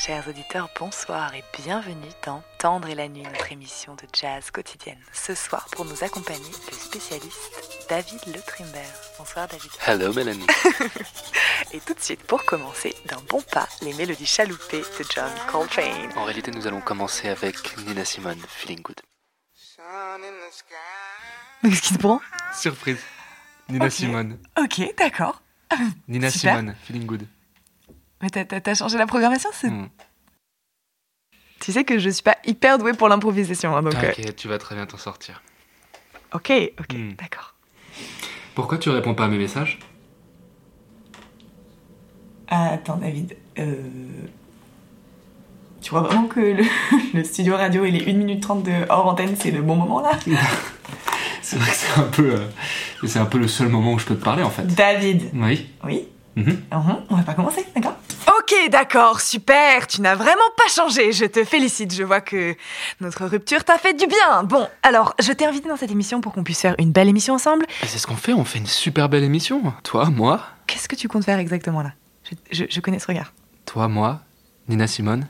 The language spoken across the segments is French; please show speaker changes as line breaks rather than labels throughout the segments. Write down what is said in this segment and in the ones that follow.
Chers auditeurs, bonsoir et bienvenue dans Tendre et la nuit, notre émission de jazz quotidienne. Ce soir, pour nous accompagner, le spécialiste David Le Trimber. Bonsoir David.
Hello Mélanie.
Et tout de suite, pour commencer, d'un bon pas, les mélodies chaloupées de John Coltrane.
En réalité, nous allons commencer avec Nina Simone, Feeling Good.
Qu'est-ce qui se prend?
Surprise. Nina. Simone.
Ok, d'accord.
Nina
Super.
Simone, Feeling Good.
Mais t'as- changé la programmation c'est-
Hmm.
Tu sais que je suis pas hyper douée pour l'improvisation, hein, donc... euh,
T'inquiète, tu vas très bien t'en sortir.
ok, ok,
Hmm.
d'accord.
Pourquoi tu réponds pas à mes messages?
Ah, attends, David. Euh... Tu crois vraiment que le, le studio radio et les 1 minute 30 de hors antenne, c'est le bon moment là?
C'est vrai que c'est un peu, euh, c'est un peu le seul moment où je peux te parler en fait.
David
Oui.
Oui.
Mhm,
On va pas commencer, d'accord? Ok, d'accord, super. Tu n'as vraiment pas changé. Je te félicite. Je vois que notre rupture t'a fait du bien. Bon, alors, je t'ai invité dans cette émission pour qu'on puisse faire une belle émission ensemble.
C'est ce qu'on fait, on fait une super belle émission. Toi, moi,
Qu'est-ce que tu comptes faire exactement là? Je, je- je connais ce regard.
toi, moi, Nina Simone.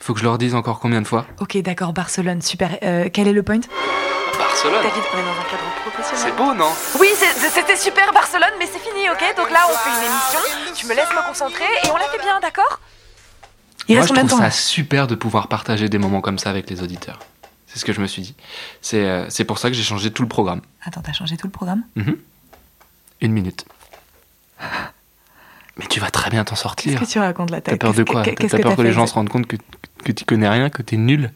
Faut que je leur dise encore combien de fois
Ok, d'accord, Barcelone, super. Euh, quel est le point?
Barcelone.
David, on est dans un cadre professionnel.
C'est beau, non?
Oui, c'était super Barcelone, mais c'est fini, ok? Donc là, on fait une émission, tu me laisses me concentrer et on la fait bien, d'accord? Il
Moi,
reste
je
combien de
trouve
temps
ça super de pouvoir partager des moments comme ça avec les auditeurs. C'est ce que je me suis dit. C'est euh, c'est pour ça que j'ai changé tout le programme.
Attends, t'as changé tout le programme?
Une minute. Mais tu vas très bien t'en
Qu'est-ce
sortir.
que tu racontes là
T'as peur de quoi? T'as
Qu'est-ce
t'as
que
peur
t'as
que les gens se rendent compte que, que tu connais rien, que t'es nul?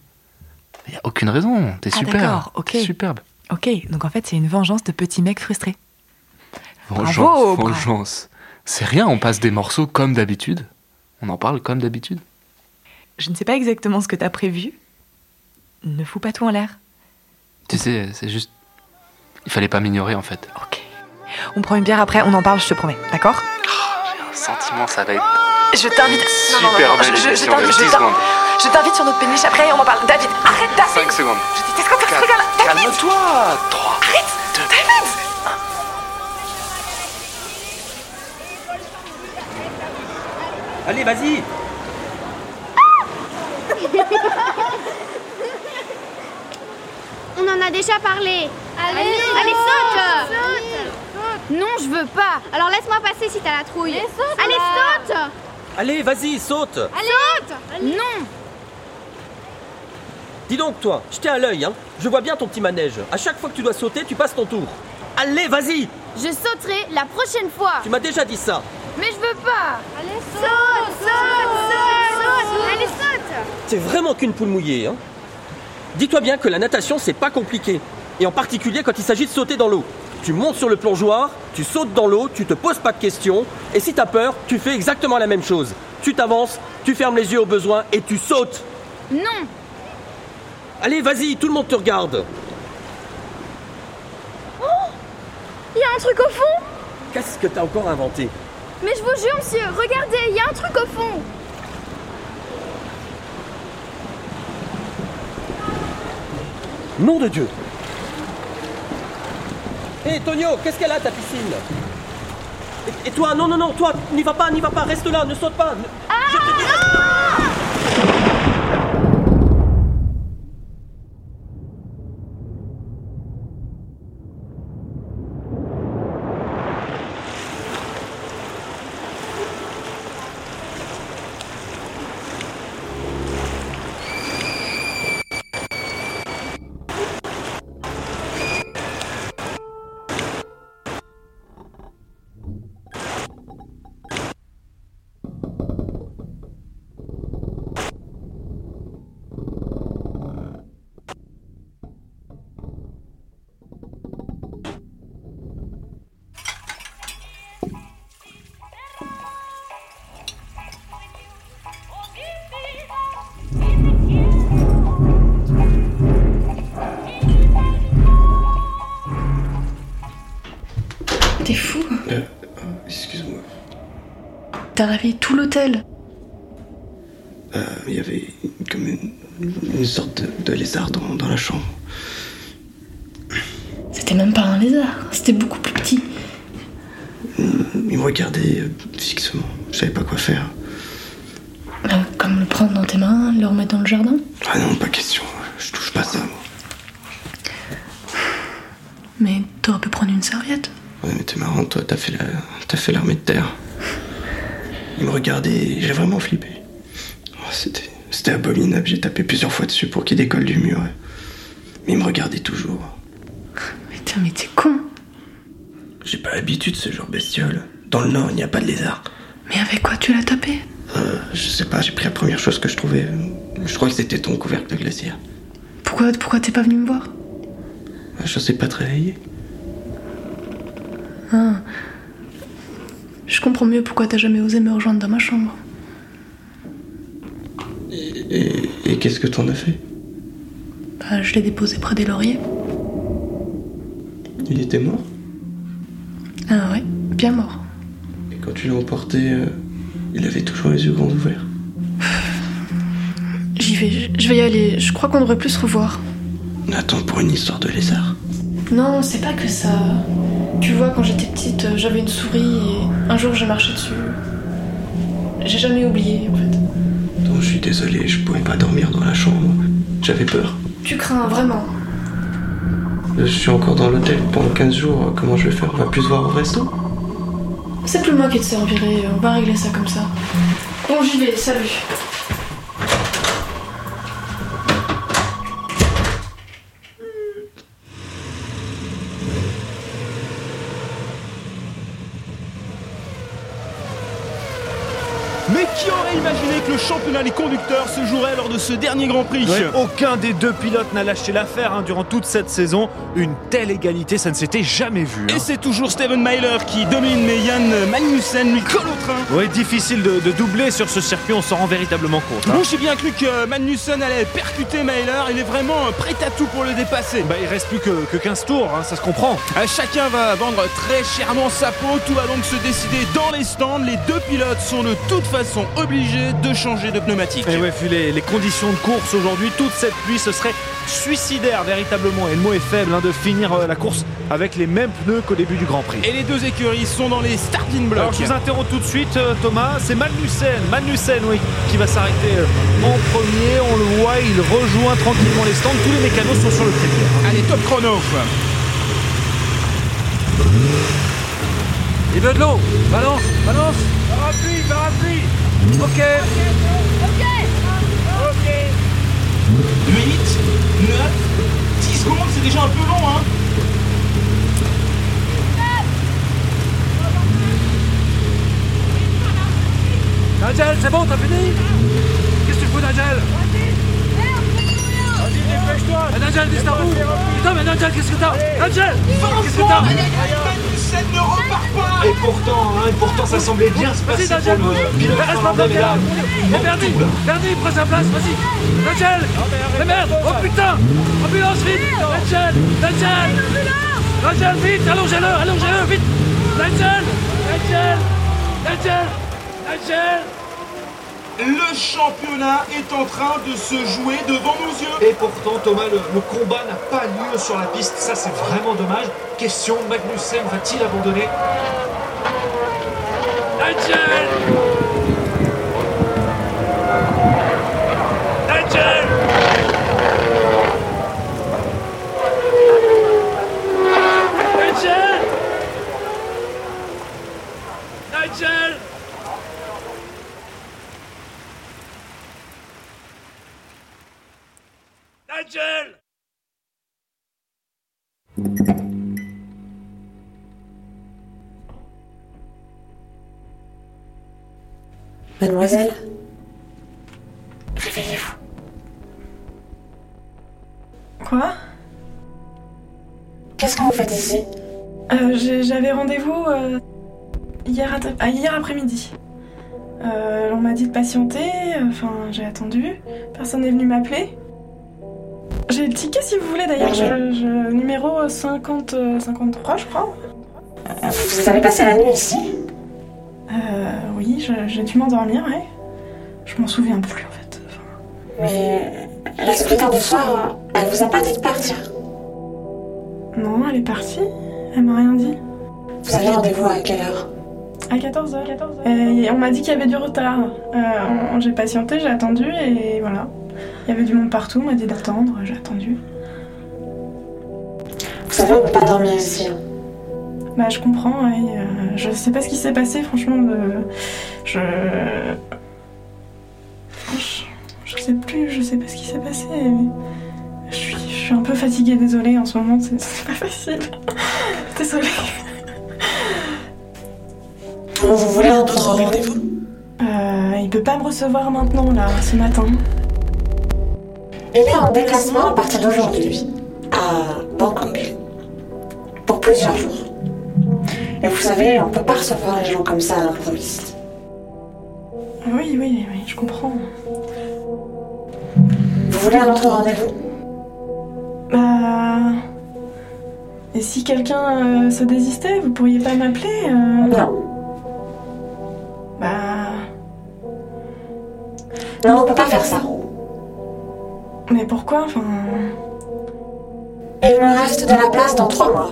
Il y a aucune raison. T'es
Ah,
super.
ok.
Superbe.
Ok, donc en fait, c'est une vengeance de petits mecs frustrés.
Vengeance.
Bravo,
vengeance. C'est rien, on passe des morceaux comme d'habitude. On en parle comme d'habitude.
Je ne sais pas exactement ce que t'as prévu. Ne fous pas tout en l'air.
Tu sais, c'est juste. Il fallait pas m'ignorer en fait.
Ok. On prend une bière après, on en parle, je te promets, d'accord?
J'ai un sentiment, ça va être.
Je t'invite. Non, non, non,
Super
non,
belle
je- t'invite-
de
je
10
t'invite-
secondes.
Je t'invite sur notre péniche après et on en parle. David, arrête, David
5 secondes.
David
Calme-toi 3, 2,
Allez, vas-y
On en a déjà parlé. Allez, allez, saute. Non, je veux pas. Alors laisse-moi passer si t'as la trouille. Allez, saute.
Allez, vas-y, saute
Saute. Non.
Dis donc, toi, je t'ai à l'œil, hein Je vois bien ton petit manège. À chaque fois que tu dois sauter, tu passes ton tour. Allez, vas-y
Je sauterai la prochaine fois.
Tu m'as déjà dit ça.
Mais je veux pas. Allez, saute. Saute, saute, saute. Allez, saute.
T'es vraiment qu'une poule mouillée, hein Dis-toi bien que la natation, c'est pas compliqué. Et en particulier quand il s'agit de sauter dans l'eau. Tu montes sur le plongeoir, tu sautes dans l'eau, tu te poses pas de questions, et si t'as peur, tu fais exactement la même chose. Tu t'avances, tu fermes les yeux au besoin et tu sautes.
Non.
Allez, vas-y, tout le monde te regarde.
Il y a un truc au fond.
Qu'est-ce que t'as encore inventé?
Mais je vous jure, monsieur, regardez, il y a un truc au fond.
Nom de Dieu Hé Tonio, qu'est-ce qu'elle a ta piscine? Et, et toi, non, non, non, toi, n'y va pas, n'y va pas, reste là, ne saute pas. ne- Je
T'as réveillé tout l'hôtel
Euh, Il y avait comme une, une sorte de, de lézard dans, dans la chambre.
C'était même pas un lézard, c'était beaucoup plus petit.
Il me regardait euh, fixement. Je savais pas quoi faire.
Ah,
prendre dans tes mains, le remettre dans le jardin?
Ah non, pas question. Je touche pas ça, moi.
Mais t'aurais pu prendre une serviette?
Ouais, mais t'es marrant, toi, t'as fait la... T'as fait l'armée de terre. Et j'ai vraiment flippé. Oh, c'était... C'était abominable, j'ai tapé plusieurs fois dessus pour qu'il décolle du mur. Mais il me regardait toujours.
Mais tiens, mais t'es con.
J'ai pas l'habitude de ce genre de bestiole. Dans le nord, il n'y a pas de lézard.
Mais avec quoi tu l'as tapé?
Euh, je sais pas, j'ai pris la première chose que je trouvais. Je crois que c'était ton couvercle de glacière.
Pourquoi, pourquoi t'es pas venu me voir?
Je sais pas te réveiller.
Ah. Je comprends mieux pourquoi t'as jamais osé me rejoindre dans ma chambre.
Et, et qu'est-ce que t'en as fait?
Bah, je l'ai déposé près des lauriers.
Il était mort?
Ah ouais, bien mort.
Et quand tu l'as emporté, euh, il avait toujours les yeux grands ouverts?
J'y vais, je- je vais y aller. Je crois qu'on devrait plus se revoir.
Attends, pour une histoire de lézard.
Non, c'est pas que ça. Tu vois, quand j'étais petite, euh, j'avais une souris et un jour j'ai marché dessus. J'ai jamais oublié en fait.
Non, je suis désolé, je pouvais pas dormir dans la chambre. J'avais peur.
Tu crains vraiment
Je suis encore dans l'hôtel pendant 15 jours. Comment je vais faire? On va plus se voir au resto?
C'est plus moi qui te servirai, on va régler ça comme ça. Bon, j'y vais, salut.
Mais imaginé que le championnat des conducteurs se jouerait lors de ce dernier Grand Prix
Ouais, aucun des deux pilotes n'a lâché l'affaire hein, durant toute cette saison. Une telle égalité, ça ne s'était jamais vu. hein.
Et c'est toujours Steven Myler qui domine, mais Yann Magnussen lui colle au train.
Ouais, difficile de, de doubler sur ce circuit, on s'en rend véritablement compte. hein.
Bon, j'ai bien cru que Magnussen allait percuter Myler. Il est vraiment prêt à tout pour le dépasser.
Bah, il reste plus que, que 15 tours, ça se comprend.
Euh, Chacun va vendre très chèrement sa peau, tout va donc se décider dans les stands. Les deux pilotes sont de toute façon obligés de changer de pneumatique.
Et ouais, vu les, les conditions de course aujourd'hui, toute cette pluie, ce serait suicidaire véritablement. Et le mot est faible hein, de finir euh, la course avec les mêmes pneus qu'au début du Grand Prix.
Et les deux écuries sont dans les starting blocks.
Alors je vous interromps tout de suite euh, Thomas, c'est Magnussen, Magnussen oui, qui va s'arrêter euh, en premier, on le voit, il rejoint tranquillement les stands, tous les mécanos sont sur le trépied.
Allez, top chrono.
Il veut de l'eau, balance, balance, parapluie, parapluie, ok.
8, 9, 10 secondes, c'est déjà un peu long, hein.
Nigel, c'est bon, t'as fini? Qu'est-ce que tu fous Nigel Vas-y, dépêche-toi. Nigel, dis ta roue. Putain, mais Nigel, qu'est-ce que t'as? Nigel Qu'est-ce que t'as?
Magnussen ne repart pas.
Et pourtant, hein, et pourtant ça semblait bien se passer Vas-y, pour Nigel, le pilote reste pas finlandais, mais bloqué là, Verdi, Verdi, prends sa place, vas-y. Nigel Mais merde Oh putain. Ambulance, vite. Nigel Nigel Nigel, vite Allongez-le, allongez-le, vite. Nigel Nigel Nigel Nigel
Le championnat est en train de se jouer devant nos yeux.
Et pourtant, Thomas, le, le combat n'a pas lieu sur la piste. Ça, c'est vraiment dommage. Question, Magnussen va-t-il abandonner Nigel Nigel Nigel Nigel Nigel
Mademoiselle Réveillez-vous.
Quoi?
Qu'est-ce que vous faites ici?
Euh, J'avais rendez-vous euh, hier, ah, hier après-midi. Euh, on m'a dit de patienter, euh, enfin j'ai attendu, personne n'est venu m'appeler. J'ai le ticket si vous voulez d'ailleurs, je, je- numéro 50, euh, 53 je crois.
Vous avez passé la nuit ici?
Euh, oui, j'ai dû m'endormir, ouais. Je m'en souviens plus en fait.
Mais la secrétaire du soir, elle vous a pas dit de partir?
Non, elle est partie, elle m'a rien dit.
Vous avez rendez-vous à quelle heure?
À 14h. Et on m'a dit qu'il y avait du retard. Euh, j'ai patienté, j'ai attendu et voilà. Il y avait du monde partout, on m'a dit d'attendre, j'ai attendu.
Vous savez, on peut pas dormir ici. hein.
Bah, je comprends, oui. euh, je sais pas ce qui s'est passé, franchement. Je... je. Je sais plus, je sais pas ce qui s'est passé. Je suis, je suis un peu fatiguée, désolée, en ce moment, c'est c'est pas facile. désolée.
Vous voulez un autre rendez-vous?
Euh, il peut pas me recevoir maintenant, là, ce matin.
Il est en déplacement à partir d'aujourd'hui, à Bangkok, pour plusieurs jours. Et vous savez, on peut pas recevoir les gens comme ça à l'improviste.
Oui, oui, oui, je comprends.
Vous voulez un autre rendez-vous?
Bah. Et si quelqu'un euh, se désistait, vous pourriez pas m'appeler euh,
Non.
Bah.
Non, on peut pas faire ça.
Mais pourquoi Enfin.
Il me reste de la place dans trois mois.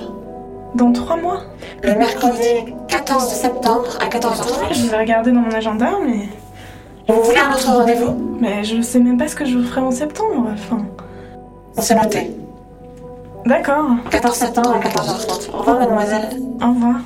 Dans trois mois?
Le mercredi 14 septembre à 14h30.
Je vais regarder dans mon agenda, mais.
Vous voulez un autre rendez-vous?
Mais je sais même pas ce que je ferai en septembre. Enfin.
C'est noté.
D'accord.
14 septembre à 14h30. Au revoir, mademoiselle.
Au revoir.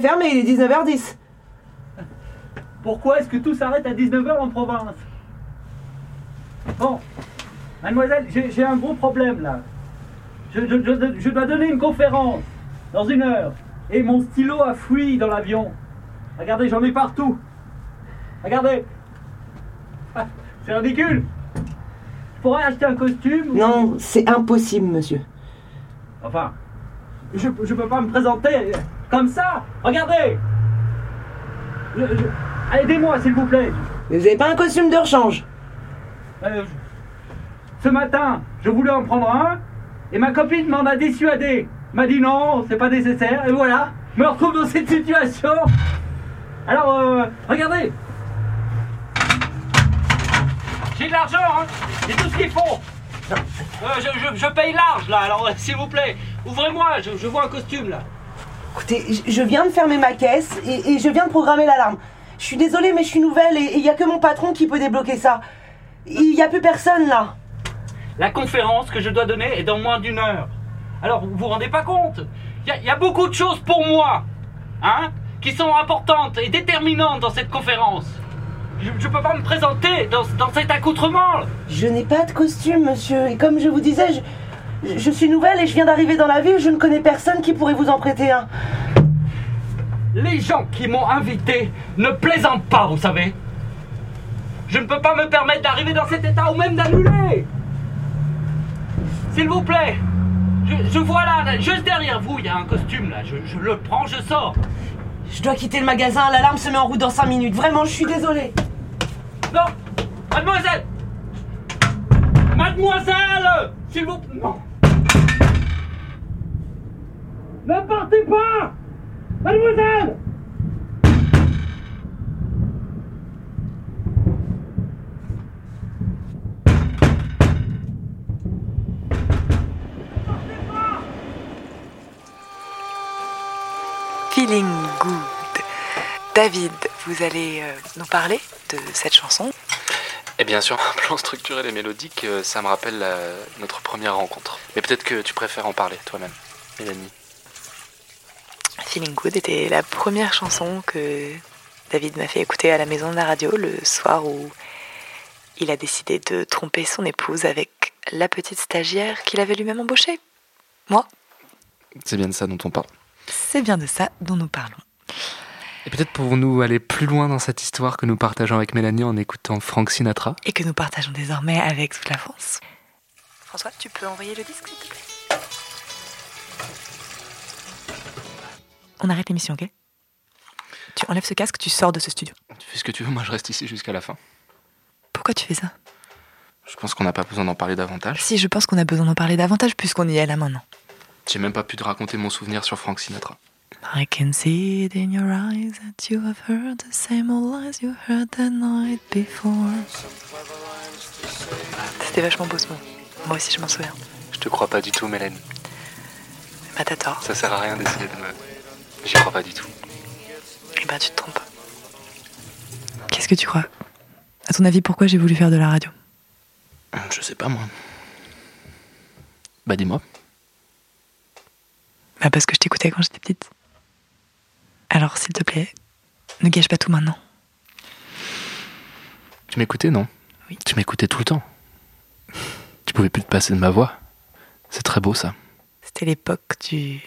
C'est fermé, il est 19h10.
Pourquoi est-ce que tout s'arrête à 19h en province? Bon, mademoiselle, j'ai un gros problème là. Je, je- je- je dois donner une conférence dans une heure. Et mon stylo a fui dans l'avion. Regardez, j'en ai partout. Regardez. Ah, C'est ridicule. Je pourrais acheter un costume ou-
Non, c'est impossible, monsieur.
Enfin, je, je peux pas me présenter comme ça. Regardez. Je- je- Aidez-moi, s'il vous plaît.
Mais vous avez pas un costume de rechange
Euh, ce matin, je voulais en prendre un, et ma copine m'en a dissuadé. M'a dit non, c'est pas nécessaire, et voilà, me retrouve dans cette situation. Alors, euh, regardez. J'ai de l'argent, hein, j'ai tout ce qu'il faut. Euh, je, je- je paye large, là, alors s'il vous plaît, ouvrez-moi, je, je vois un costume, là.
Écoutez, je- viens de fermer ma caisse et, et je viens de programmer l'alarme. Je suis désolée, mais je suis nouvelle et il y a que mon patron qui peut débloquer ça. Il y a plus personne là.
La conférence que je dois donner est dans moins d'une heure. Alors, vous vous rendez pas compte? Il y, a- il y a beaucoup de choses pour moi, hein, qui sont importantes et déterminantes dans cette conférence. Je, je peux pas me présenter dans, dans cet accoutrement.
Je n'ai pas de costume, monsieur. Et comme je vous disais, je, je suis nouvelle et je viens d'arriver dans la ville. Je ne connais personne qui pourrait vous en prêter un.
Les gens qui m'ont invité ne plaisantent pas, vous savez. Je ne peux pas me permettre d'arriver dans cet état ou même d'annuler. S'il vous plaît, je, je vois là, là, juste derrière vous, il y a un costume là. Je, je le prends, je sors.
Je dois quitter le magasin. L'alarme se met en route dans 5 minutes. Vraiment, je suis désolée.
Non Mademoiselle Mademoiselle S'il vous plaît Non Ne partez pas Mademoiselle
Feeling Good. David, vous allez euh, nous parler de cette chanson.
Et bien sûr, un plan structurel et mélodique, euh, ça me rappelle euh, notre première rencontre. Mais peut-être que tu préfères en parler toi-même, Mélanie.
Feeling Good était la première chanson que David m'a fait écouter à la maison de la radio le soir où il a décidé de tromper son épouse avec la petite stagiaire qu'il avait lui-même embauchée. Moi,
C'est bien de ça dont on parle.
c'est bien de ça dont nous parlons.
Et peut-être pouvons-nous aller plus loin dans cette histoire que nous partageons avec Mélanie en écoutant Frank Sinatra.
Et que nous partageons désormais avec toute la France. François, tu peux envoyer le disque, s'il te plaît? On arrête l'émission, ok? Tu enlèves ce casque, tu sors de ce studio.
Tu fais ce que tu veux, moi je reste ici jusqu'à la fin.
Pourquoi tu fais ça?
Je pense qu'on n'a pas besoin d'en parler davantage.
Si, je pense qu'on a besoin d'en parler davantage puisqu'on y est là maintenant.
J'ai même pas pu te raconter mon souvenir sur Frank Sinatra.
I can see it in your eyes that you have heard the same old lies you heard the night before. C'était vachement beau ce mot. Moi aussi, je m'en souviens.
Je te crois pas du tout, Mélène.
Bah, t'as tort.
Ça sert à rien d'essayer de me. J'y crois pas du tout.
Eh ben, tu te trompes. Qu'est-ce que tu crois? À ton avis, pourquoi j'ai voulu faire de la radio?
Je sais pas, moi. Bah, dis-moi.
Bah, parce que je t'écoutais quand j'étais petite. Alors, s'il te plaît, ne gâche pas tout maintenant.
Tu m'écoutais, non?
Oui.
Tu m'écoutais tout le temps. Tu pouvais plus te passer de ma voix. C'est très beau, ça.
C'était l'époque du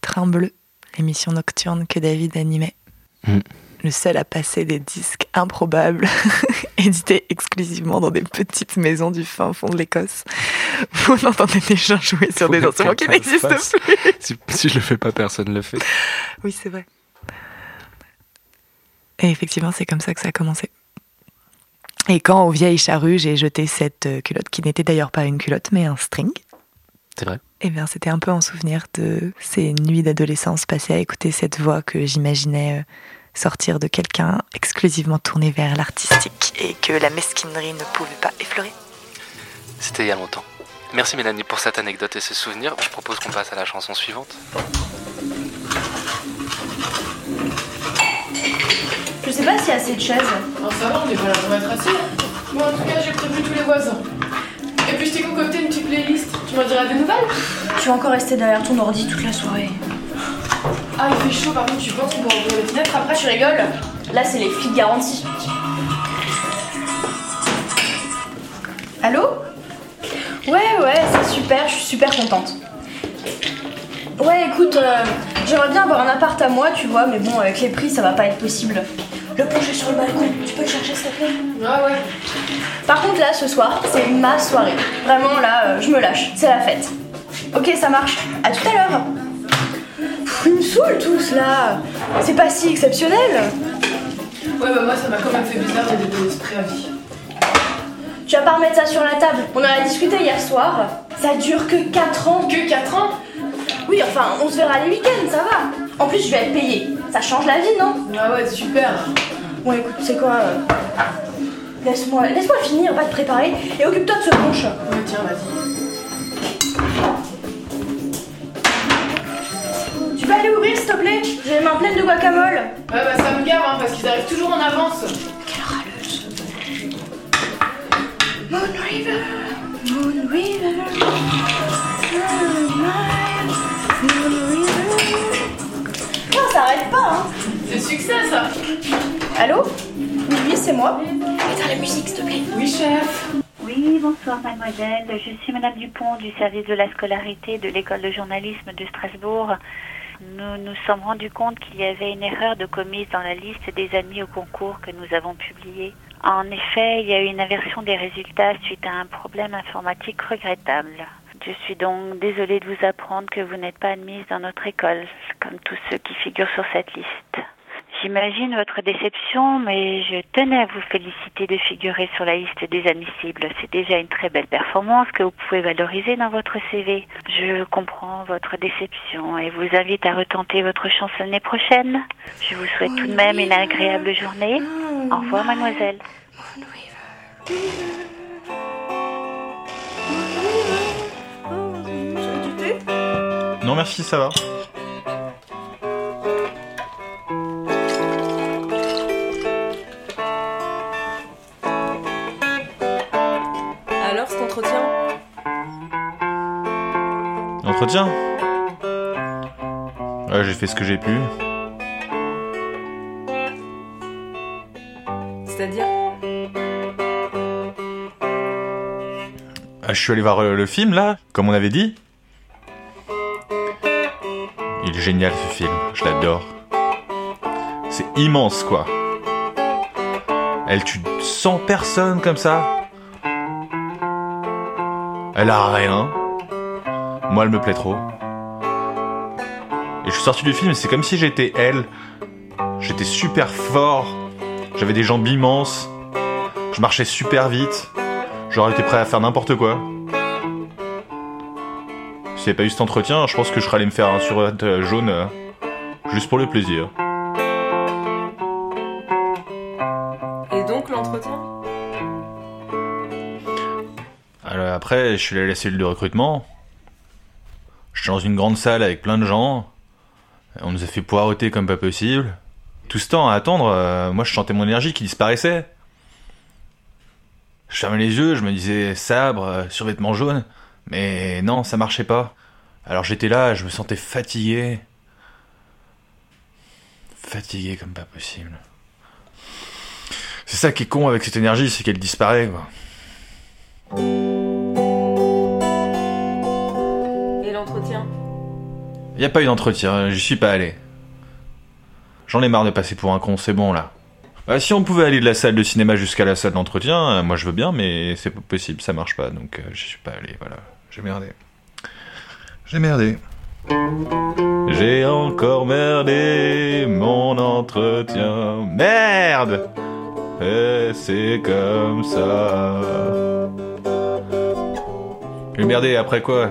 Train Bleu, l'émission nocturne que David animait.
Mm.
Le seul à passer des disques improbables, édités exclusivement dans des petites maisons du fin fond de l'Écosse, on entendait des gens jouer sur
Faut
des instruments qui n'existent plus.
Si, si je le fais pas, personne le fait.
Oui, c'est vrai. Et effectivement, c'est comme ça que ça a commencé. Et quand au vieille charrue, j'ai jeté cette euh, culotte, qui n'était d'ailleurs pas une culotte, mais un string,
C'est vrai.
Eh bien, c'était un peu en souvenir de ces nuits d'adolescence passées à écouter cette voix que j'imaginais euh, sortir de quelqu'un exclusivement tourné vers l'artistique et que la mesquinerie ne pouvait pas effleurer.
C'était il y a longtemps. Merci Mélanie pour cette anecdote et ce souvenir. Je propose qu'on passe à la chanson suivante.
Je sais pas s'il y a assez de chaises.
Oh, ça va, on est pas là pour être assis. Bon, en tout cas, j'ai prévenu tous les voisins. Et puis, je t'ai concocté une petite playlist. Tu m'en diras des nouvelles
Tu vas encore rester derrière ton ordi toute la soirée.
Ah, il fait chaud, par contre, tu penses qu'on pourra ouvrir les fenêtres après
Tu rigoles Là, c'est les filles de garantie. Allô? Ouais, ouais, c'est super, je suis super contente. Ouais, écoute, euh, j'aimerais bien avoir un appart à moi, tu vois, mais bon, avec les prix, ça va pas être possible. Le plancher sur le balcon, tu peux le chercher s'il te plaît
Ah ouais.
Par contre, là, ce soir, c'est ma soirée. Vraiment, là, euh, je me lâche, c'est la fête. Ok, ça marche. À tout à l'heure. Ils me saoulent tous, là. C'est pas si exceptionnel.
Ouais, bah, moi, ça m'a quand même fait bizarre de déposer ce préavis.
Tu vas pas remettre ça sur la table. On en a discuté hier soir. Ça dure que 4 ans.
Que 4 ans?
Oui, enfin, on se verra les week-ends, ça va. En plus, je vais être payée. Ça change la vie, non
Ah ouais, super.
Bon, écoute, c'est quoi euh, Laisse-moi laisse finir, va te préparer et occupe-toi de ce punch.
Ouais, tiens, vas-y.
Tu peux aller ouvrir, s'il te plaît? J'ai les mains pleines de guacamole.
Ouais, bah, ça me gave, hein, parce qu'ils arrivent toujours en avance.
Quelle râleuse. Moon River, Moon River, Moon River. Ça arrête pas, hein.
C'est succès, ça.
Allô? Oui, oui, c'est moi. Éteins la musique, s'il te plaît.
Oui, chef.
Oui, bonsoir mademoiselle. Je suis madame Dupont du service de la scolarité de l'école de journalisme de Strasbourg. Nous nous sommes rendus compte qu'il y avait une erreur de commise dans la liste des admis au concours que nous avons publiée. En effet, il y a eu une inversion des résultats suite à un problème informatique regrettable. Je suis donc désolée de vous apprendre que vous n'êtes pas admise dans notre école, comme tous ceux qui figurent sur cette liste. J'imagine votre déception, mais je tenais à vous féliciter de figurer sur la liste des admissibles. C'est déjà une très belle performance que vous pouvez valoriser dans votre CV. Je comprends votre déception et vous invite à retenter votre chance l'année prochaine. Je vous souhaite tout de même une agréable journée. Au revoir, mademoiselle.
Non merci, ça va.
Alors, cet entretien?
Entretien? J'ai fait ce que j'ai pu.
C'est-à-dire?
Ah, je suis allé voir euh, le film là, comme on avait dit. Génial ce film, je l'adore. C'est immense quoi. Elle tue 100 personnes comme ça. Elle a rien. Moi elle me plaît trop. Et je suis sorti du film, c'est comme si j'étais elle. J'étais super fort. J'avais des jambes immenses. Je marchais super vite. J'aurais été prêt à faire n'importe quoi. S'il n'y avait pas eu cet entretien, je pense que je serais allé me faire un survêt euh, jaune euh, juste pour le plaisir.
Et donc l'entretien?
Alors après, je suis allé à la cellule de recrutement. Je suis dans une grande salle avec plein de gens. On nous a fait poireauter comme pas possible. Tout ce temps à attendre, euh, moi je sentais mon énergie qui disparaissait. Je fermais les yeux, je me disais sabre, survêtement jaune. Mais non, ça marchait pas. Alors j'étais là, je me sentais fatigué. Fatigué comme pas possible. C'est ça qui est con avec cette énergie, c'est qu'elle disparaît, quoi.
Et l'entretien?
Y a pas eu d'entretien, j'y suis pas allé. J'en ai marre de passer pour un con, c'est bon là. Bah, si on pouvait aller de la salle de cinéma jusqu'à la salle d'entretien, euh, moi je veux bien, mais c'est pas possible, ça marche pas, donc euh, j'y suis pas allé, voilà. J'ai merdé. J'ai merdé. J'ai encore merdé mon entretien. Merde Et c'est comme ça. J'ai merdé après quoi?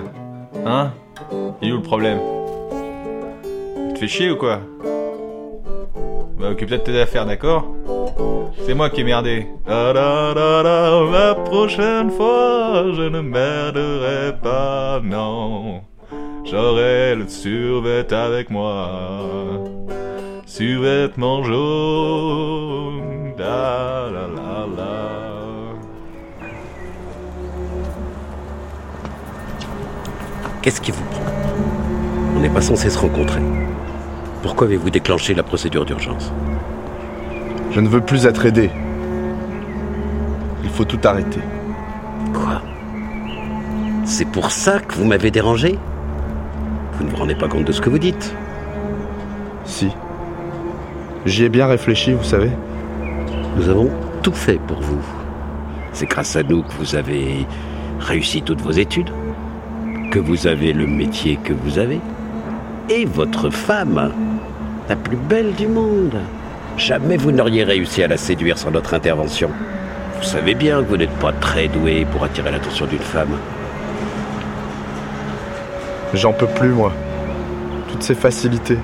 Hein? Il est où le problème? Tu te fais chier ou quoi? Bah occupe-toi de tes affaires, d'accord? C'est moi qui ai merdé. La prochaine fois, je ne merderai pas, non. J'aurai le survêt avec moi. Survêtement jaune. Da, la, la, la.
Qu'est-ce qui vous prend On n'est pas censé se rencontrer. Pourquoi avez-vous déclenché la procédure d'urgence?
Je ne veux plus être aidé. Il faut tout arrêter.
Quoi? C'est pour ça que vous m'avez dérangé? Vous ne vous rendez pas compte de ce que vous dites
Si. J'y ai bien réfléchi, vous savez.
Nous avons tout fait pour vous. C'est grâce à nous que vous avez réussi toutes vos études, que vous avez le métier que vous avez, et votre femme, la plus belle du monde. Jamais vous n'auriez réussi à la séduire sans notre intervention. Vous savez bien que vous n'êtes pas très doué pour attirer l'attention d'une femme.
J'en peux plus, moi. Toutes ces facilités.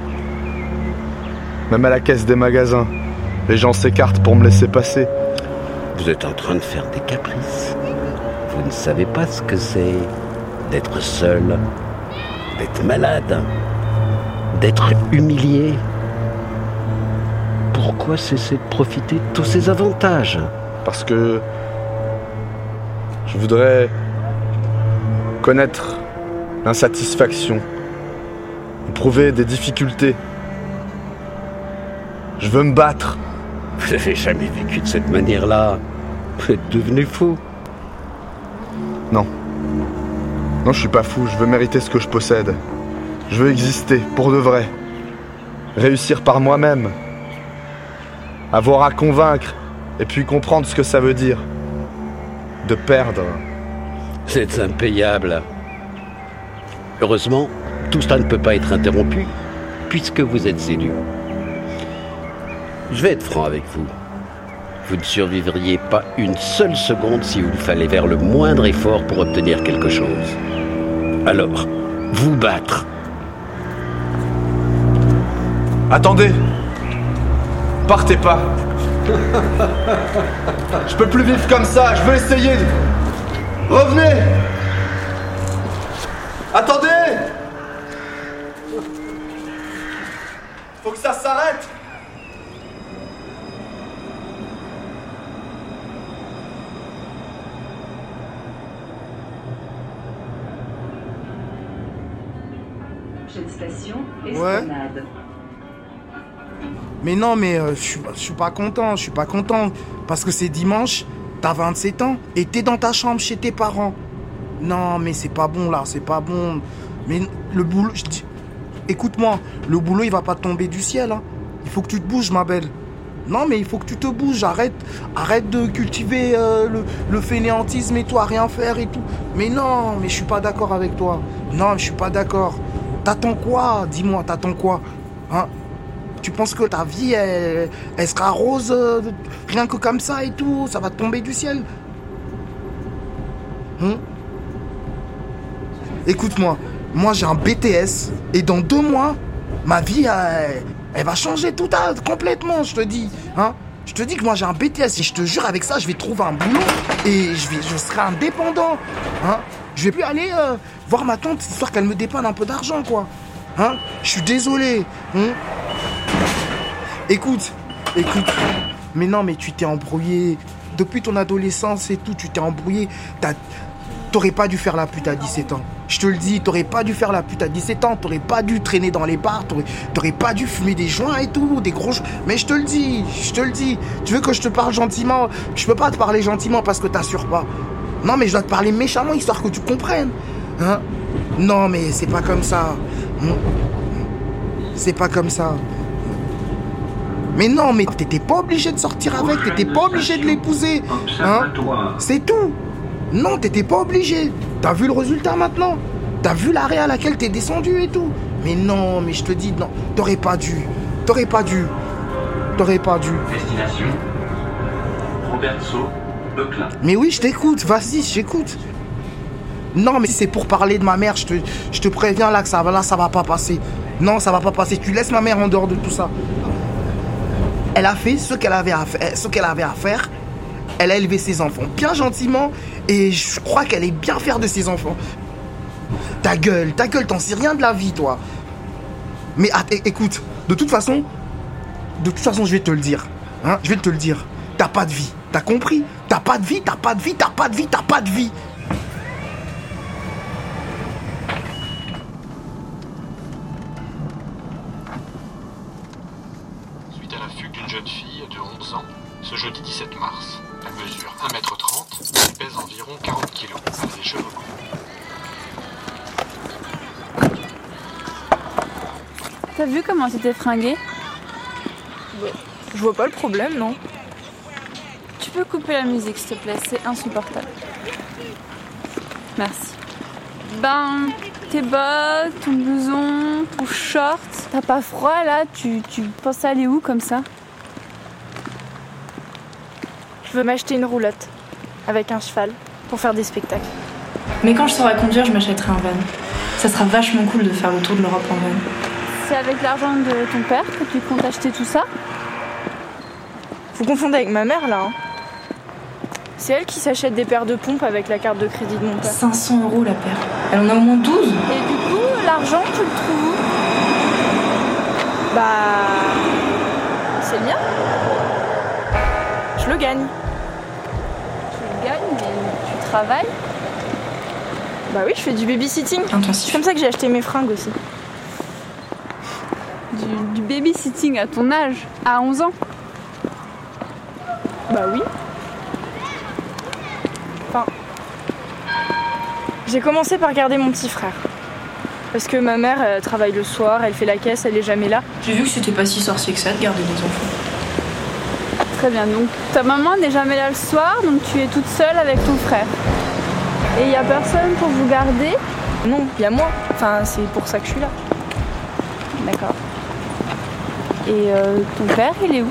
Même à la caisse des magasins, les gens s'écartent pour me laisser passer.
Vous êtes en train de faire des caprices. Vous ne savez pas ce que c'est d'être seul, d'être malade, d'être humilié. Pourquoi cesser de profiter de tous ces avantages
Parce que je voudrais connaître l'insatisfaction, éprouver des difficultés. Je veux me battre.
Vous n'avez jamais vécu de cette manière-là. Vous êtes devenu fou.
Non. Non, je suis pas fou, je veux mériter ce que je possède. Je veux exister, pour de vrai. Réussir par moi-même. Avoir à convaincre, et puis comprendre ce que ça veut dire. De perdre.
Êtes impayable. Heureusement, tout cela ne peut pas être interrompu, puisque vous êtes séduit. Je vais être franc avec vous. Vous ne survivriez pas une seule seconde si vous fallait faire le moindre effort pour obtenir quelque chose. Alors, vous battre.
Attendez Partez pas. Je peux plus vivre comme ça, je veux essayer. Revenez. Attendez. Faut que ça s'arrête.
Ouais. Mais non, mais euh, je suis- pas content, je suis pas content. Parce que c'est dimanche, t'as 27 ans, et t'es dans ta chambre chez tes parents. Non, mais c'est pas bon là, c'est pas bon. Mais le boulot, écoute-moi, le boulot il va pas tomber du ciel. hein. Il faut que tu te bouges, ma belle. Non, mais il faut que tu te bouges. Arrête, arrête de cultiver euh, le, fainéantisme et toi, rien faire et tout. Mais non, mais je suis pas d'accord avec toi. Non, je suis pas d'accord. T'attends quoi? Dis-moi, t'attends quoi? Hein? Tu penses que ta vie, elle, sera rose euh, rien que comme ça et tout Ça va tomber du ciel? Hein? Écoute-moi, moi j'ai un BTS et dans deux mois, ma vie, elle, va changer tout à, complètement, je te dis. Hein? Je te dis que moi j'ai un BTS et je te jure avec ça, je vais trouver un boulot et je serai indépendant. Hein? Je vais plus aller euh, voir ma tante histoire qu'elle me dépanne un peu d'argent, quoi. Hein? Je suis désolé. hein? Écoute, écoute. Mais non, mais tu t'es embrouillé. Depuis ton adolescence et tout, tu t'es embrouillé. T'aurais pas dû faire la pute à 17 ans. Je te le dis, t'aurais pas dû faire la pute à 17 ans. T'aurais pas dû traîner dans les bars. T'aurais, pas dû fumer des joints et tout, des gros. Mais je te le dis, je te le dis. Tu veux que je te parle gentiment? Je peux pas te parler gentiment parce que t'assures pas. Non, mais je dois te parler méchamment histoire que tu comprennes. Hein? Non, mais c'est pas comme ça. C'est pas comme ça. Mais non, mais t'étais pas obligé de sortir avec, t'étais pas obligé de l'épouser. Hein? C'est tout. Non, t'étais pas obligé. T'as vu le résultat maintenant? T'as vu l'arrêt à laquelle t'es descendu et tout? Mais non, mais je te dis, non, t'aurais pas dû. T'aurais pas dû. T'aurais pas dû.
Destination Roberto Leclin.
Mais oui, je t'écoute, vas-y, j'écoute. Non, mais c'est pour parler de ma mère, je te, je te préviens là que ça, va- là, ça va pas passer. Non, ça va pas passer. Tu laisses ma mère en dehors de tout ça. Elle a fait ce qu'elle avait à faire. Elle a élevé ses enfants bien gentiment et je crois qu'elle est bien fière de ses enfants. Ta gueule, ta gueule, t'en sais rien de la vie, toi. Mais écoute, de toute façon, de toute façon, je vais te le dire. Hein, je vais te le dire. T'as pas de vie. T'as compris? T'as pas de vie, t'as pas de vie, t'as pas de vie, t'as pas de vie.
Fringué
Je vois pas le problème, non
Tu peux couper la musique, s'il te plaît, c'est insupportable. Merci. Ben, tes bottes, ton blouson, ton short, t'as pas froid là? Tu, tu penses aller où comme ça?
Je veux m'acheter une roulotte avec un cheval pour faire des spectacles. Mais quand je saurai conduire, je m'achèterai un van. Ça sera vachement cool de faire le tour de l'Europe en van.
C'est avec l'argent de ton père que tu comptes acheter tout ça
Vous confondez avec ma mère là. hein. C'est elle qui s'achète des paires de pompes avec la carte de crédit de mon père. 500 euros la paire. Elle en a au moins 12.
Et du coup, l'argent, tu le trouves où?
Bah. C'est le mien. Je le gagne.
Tu le gagnes, mais tu travailles
Bah oui, je fais du babysitting. C'est comme ça que j'ai acheté mes fringues aussi.
Du, du babysitting à ton âge, à 11 ans
Bah oui. Enfin. J'ai commencé par garder mon petit frère. Parce que ma mère elle travaille le soir, elle fait la caisse, elle est jamais là. J'ai vu que c'était pas si sorcier que ça de garder des enfants.
Très bien, donc ta maman n'est jamais là le soir, donc tu es toute seule avec ton frère. Et il n'y a personne pour vous garder?
Non, il y a moi. Enfin, c'est pour ça que je suis là.
D'accord. Et euh, ton père, il est où?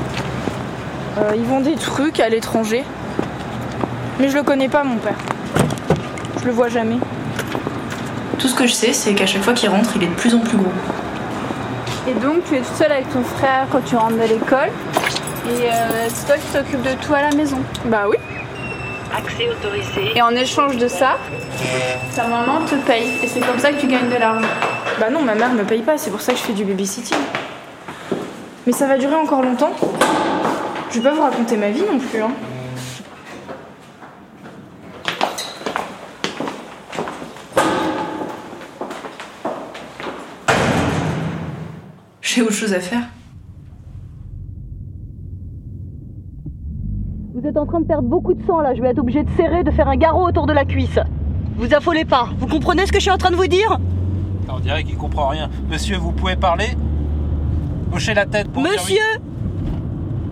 Euh, ils vendent des trucs à l'étranger. Mais je le connais pas, mon père. Je le vois jamais. Tout ce que je sais, c'est qu'à chaque fois qu'il rentre, il est de plus en plus gros.
Et donc tu es toute seule avec ton frère quand tu rentres de l'école. Et euh, c'est toi qui t'occupes de tout à la maison.
Bah oui.
Accès autorisé. Et en échange de ça, ta maman te paye. Et c'est comme ça que tu gagnes de l'argent.
Bah non, ma mère me paye pas, c'est pour ça que je fais du babysitting. Mais ça va durer encore longtemps. Je vais pas vous raconter ma vie non plus, hein. J'ai autre chose à faire.
Vous êtes en train de perdre beaucoup de sang là, je vais être obligée de serrer, de faire un garrot autour de la cuisse. Vous affolez pas, vous comprenez ce que je suis en train de vous dire?
On dirait qu'il comprend rien. Monsieur, vous pouvez parler? Hochez la tête pour dire oui.
Monsieur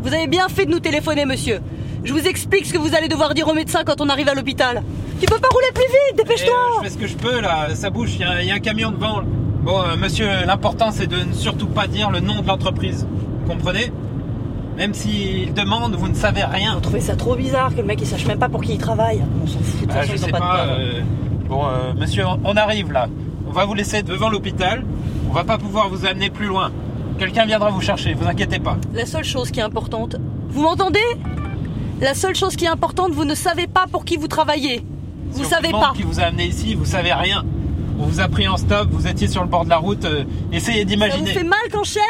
Vous avez bien fait de nous téléphoner, monsieur. Je vous explique ce que vous allez devoir dire au médecin quand on arrive à l'hôpital. Tu peux pas rouler plus vite, dépêche-toi
Eh, Je fais ce que je peux là, ça bouge, il y, a- il y a un camion devant. Bon, euh, monsieur, l'important c'est de ne surtout pas dire le nom de l'entreprise. Vous comprenez? Même s'il demande, vous ne savez rien.
Vous trouvez ça trop bizarre que le mec il sache même pas pour qui il travaille On s'en fout, de toute
Bah,
façon,
je
ils ont
sais
pas
euh, Bon, monsieur, on- on arrive là. On va vous laisser devant l'hôpital. On va pas pouvoir vous amener plus loin. Quelqu'un viendra vous chercher, vous inquiétez pas.
La seule chose qui est importante, vous m'entendez? La seule chose qui est importante, vous ne savez pas pour qui vous travaillez. Vous
Si on
savez pas.
qui vous a amené ici, vous savez rien. On vous a pris en stop, vous étiez sur le bord de la route. euh, essayez
Ça vous
d'imaginer.
fait mal quand cher?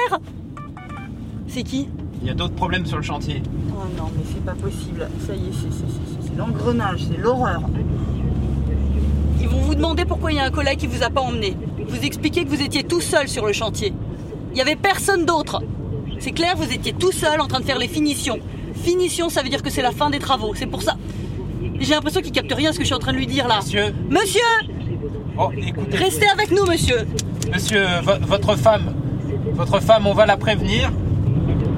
C'est qui?
Il y a d'autres problèmes sur le chantier.
Oh non, mais c'est pas possible. Ça y est, c'est- c'est- c'est c'est l'engrenage, c'est l'horreur. Ils vont vous demander pourquoi il y a un collègue qui vous a pas emmené. Vous expliquez que vous étiez tout seul sur le chantier. Il y avait personne d'autre. C'est clair, vous étiez tout seul en train de faire les finitions. Finition, ça veut dire que c'est la fin des travaux. C'est pour ça. J'ai l'impression qu'il capte rien à ce que je suis en train de lui dire là.
Monsieur
Monsieur
Oh, écoutez.
Restez avec nous, monsieur
Monsieur, vo- votre femme, votre femme, on va la prévenir.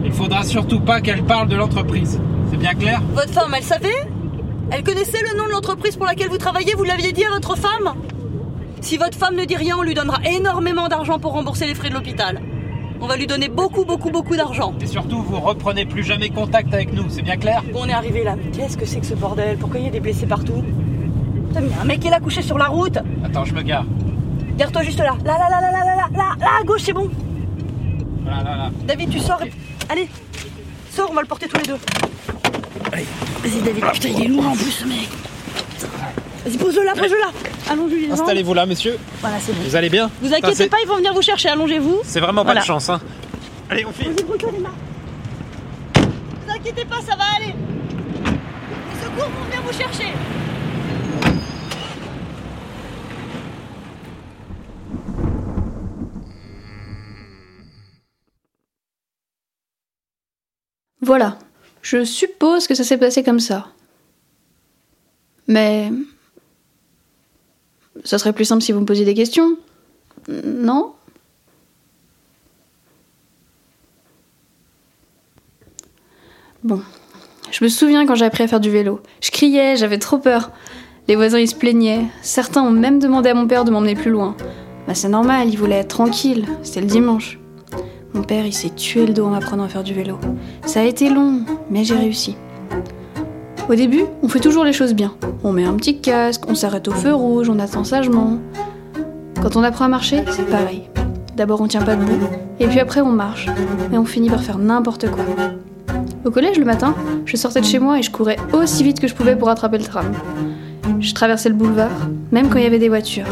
Il faudra surtout pas qu'elle parle de l'entreprise. C'est bien clair?
Votre femme, elle savait? Elle connaissait le nom de l'entreprise pour laquelle vous travaillez Vous l'aviez dit à votre femme? Si votre femme ne dit rien, on lui donnera énormément d'argent pour rembourser les frais de l'hôpital. On va lui donner beaucoup, beaucoup, beaucoup d'argent.
Et surtout, vous reprenez plus jamais contact avec nous, c'est bien clair?
On est arrivé là, mais qu'est-ce que c'est que ce bordel? Pourquoi il y a des blessés partout? Putain, mais y a un mec qui est là couché sur la route
Attends, je me gare.
Gare-toi juste là. Là, là, là, là, là, là, là, là, à gauche, c'est bon.
Voilà, là, là.
David, tu sors. Et... Allez, sors, on va le porter tous les deux. Vas-y, David. Putain, il est lourd en plus, ce mec. Putain. Vas-y, pose-le là, pose-le là. Allongez les jambes.
Installez-vous là, monsieur.
Voilà, c'est bon.
Vous allez bien
Vous
Putain,
inquiétez
c'est-
pas, ils vont venir vous chercher. Allongez-vous.
C'est vraiment
Voilà.
pas de chance, hein. Allez, on file.
Vas-y, brûle-toi les mains. Vous inquiétez pas, ça va aller. Les secours vont venir vous chercher.
Voilà. Je suppose que ça s'est passé comme ça. Mais. Ça serait plus simple si vous me posiez des questions. Non Bon. Je me souviens quand j'ai appris à faire du vélo. Je criais, j'avais trop peur. Les voisins ils se plaignaient. Certains ont même demandé à mon père de m'emmener plus loin. Bah c'est normal, il voulait être tranquille. C'était le dimanche. Mon père, il s'est tué le dos en m'apprenant à faire du vélo. Ça a été long, mais j'ai réussi. Au début, on fait toujours les choses bien. On met un petit casque, on s'arrête au feu rouge, on attend sagement. Quand on apprend à marcher, c'est pareil. D'abord, on tient pas debout, et puis après, on marche. Et on finit par faire n'importe quoi. Au collège, le matin, je sortais de chez moi et je courais aussi vite que je pouvais pour attraper le tram. Je traversais le boulevard, même quand il y avait des voitures.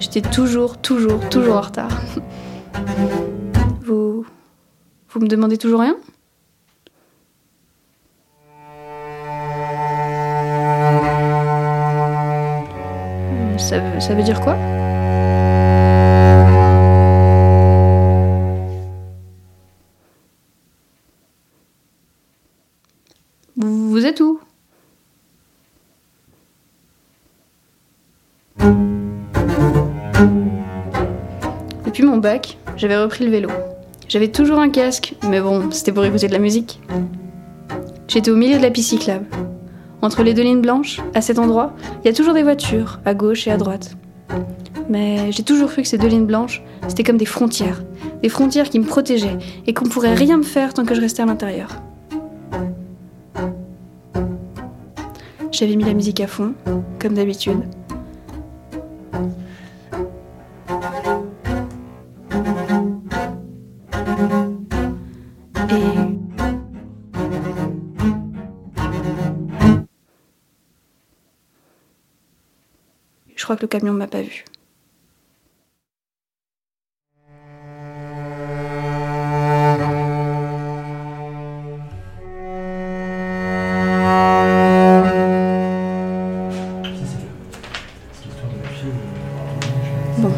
J'étais toujours, toujours, toujours en retard. Vous. Vous me demandez toujours rien? Ça veut, dire quoi vous, êtes où Depuis mon bac, j'avais repris le vélo. J'avais toujours un casque, mais bon, c'était pour écouter de la musique. J'étais au milieu de la piste. Entre les deux lignes blanches, à cet endroit, il y a toujours des voitures, à gauche et à droite. Mais j'ai toujours cru que ces deux lignes blanches, c'était comme des frontières. Des frontières qui me protégeaient et qu'on pourrait rien me faire tant que je restais à l'intérieur. J'avais mis la musique à fond, comme d'habitude. Crois que le camion m'a pas vu. Bon.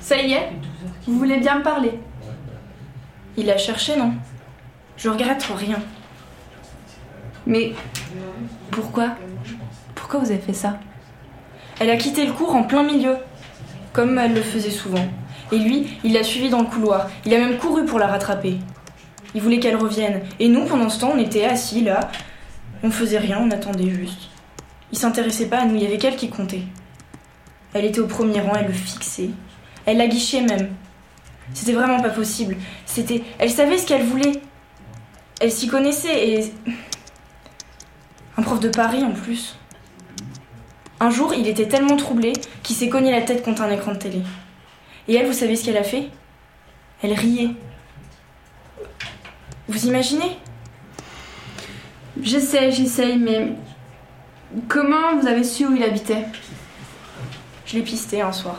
Ça y est Vous voulez bien me parler Il a cherché, non Je regrette rien. Mais pourquoi Vous avez fait ça? Elle a quitté le cours en plein milieu, comme elle le faisait souvent. Et lui, il l'a suivie dans le couloir. Il a même couru pour la rattraper. Il voulait qu'elle revienne. Et nous, pendant ce temps, on était assis là. On faisait rien, on attendait juste. Il s'intéressait pas à nous, il y avait qu'elle qui comptait. Elle était au premier rang, elle le fixait. Elle la guichait même. C'était vraiment pas possible. C'était. Elle savait ce qu'elle voulait. Elle s'y connaissait et. Un prof de Paris en plus. Un jour, il était tellement troublé qu'il s'est cogné la tête contre un écran de télé. Et elle, vous savez ce qu'elle a fait? Elle riait. Vous imaginez?
J'essaie, j'essaye, mais. Comment vous avez su où il habitait?
Je l'ai pisté un soir.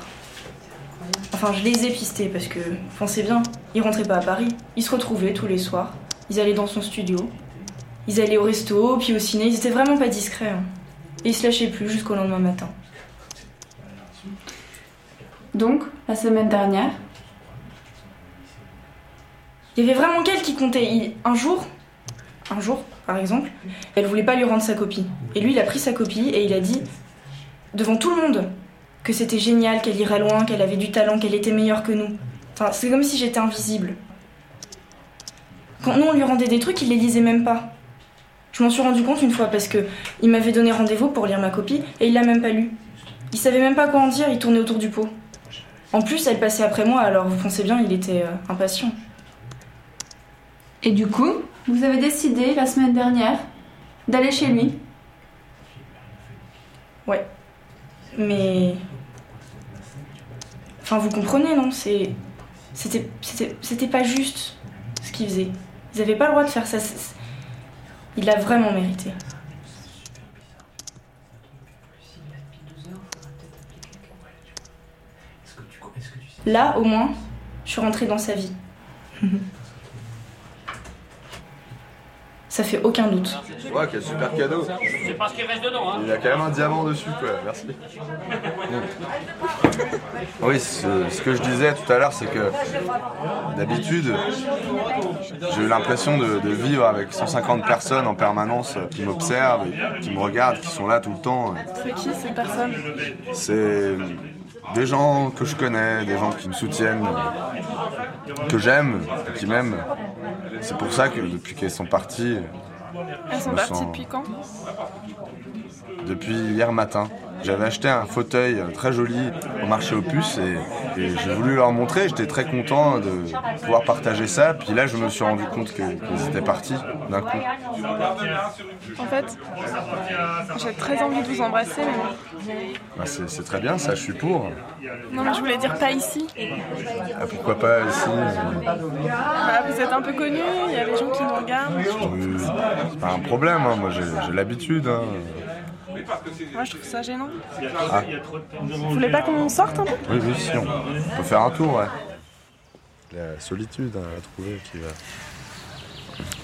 Enfin, je les ai pistés parce que, pensez bien, ils rentraient pas à Paris. Ils se retrouvaient tous les soirs. Ils allaient dans son studio. Ils allaient au resto, puis au ciné. Ils étaient vraiment pas discrets. hein. Et ils se lâchaient plus jusqu'au lendemain matin.
Donc, la semaine dernière
Il y avait vraiment qu'elle qui comptait. Il- Un jour, un jour, par exemple, elle voulait pas lui rendre sa copie. Et lui, il a pris sa copie et il a dit, devant tout le monde, que c'était génial, qu'elle irait loin, qu'elle avait du talent, qu'elle était meilleure que nous. Enfin, c'est comme si j'étais invisible. Quand nous, on lui rendait des trucs, il les lisait même pas. Je m'en suis rendu compte une fois parce que il m'avait donné rendez-vous pour lire ma copie et il l'a même pas lu. Il savait même pas quoi en dire, il tournait autour du pot. En plus, elle passait après moi, alors vous pensez bien, il était euh, impatient.
Et du coup, vous avez décidé la semaine dernière d'aller chez lui.
Ouais. Mais. Enfin, vous comprenez, non? C'est. C'était. C'était. C'était pas juste ce qu'ils faisaient. Ils avaient pas le droit de faire ça. Il l'a vraiment mérité. Là, au moins, je suis rentrée dans sa vie. Ça fait aucun doute.
Ouais, quel super cadeau.
C'est parce qu'il reste dedans, hein.
Il y a quand même un diamant dessus, quoi. Merci. Oui, ce, ce que je disais tout à l'heure, c'est que d'habitude, j'ai eu l'impression de, de vivre avec 150 personnes en permanence qui m'observent, qui me regardent, qui sont là tout le temps.
C'est qui ces personnes?
C'est des gens que je connais, des gens qui me soutiennent, que j'aime, qui m'aiment. C'est pour ça que depuis qu'elles sont parties,
Elles sont parties depuis quand?
Depuis hier matin. J'avais acheté un fauteuil très joli au marché aux puces et, et j'ai voulu leur montrer. J'étais très content de pouvoir partager ça. Puis là, je me suis rendu compte que- qu'ils étaient partis d'un coup.
En fait, j'ai très envie de vous embrasser, mais
Bah, c'est très bien, ça, je suis pour.
non, mais je voulais dire pas ici.
Ah, pourquoi pas ici?
Bah, vous êtes un peu connu, il y a des gens qui nous regardent.
C'est pas un problème, hein, moi j'ai j'ai l'habitude. hein.
Moi, je trouve ça gênant.
Ah.
Vous voulez pas qu'on sorte un peu?
Oui, oui, si, on peut faire un tour, ouais. La solitude hein, à trouver qui va.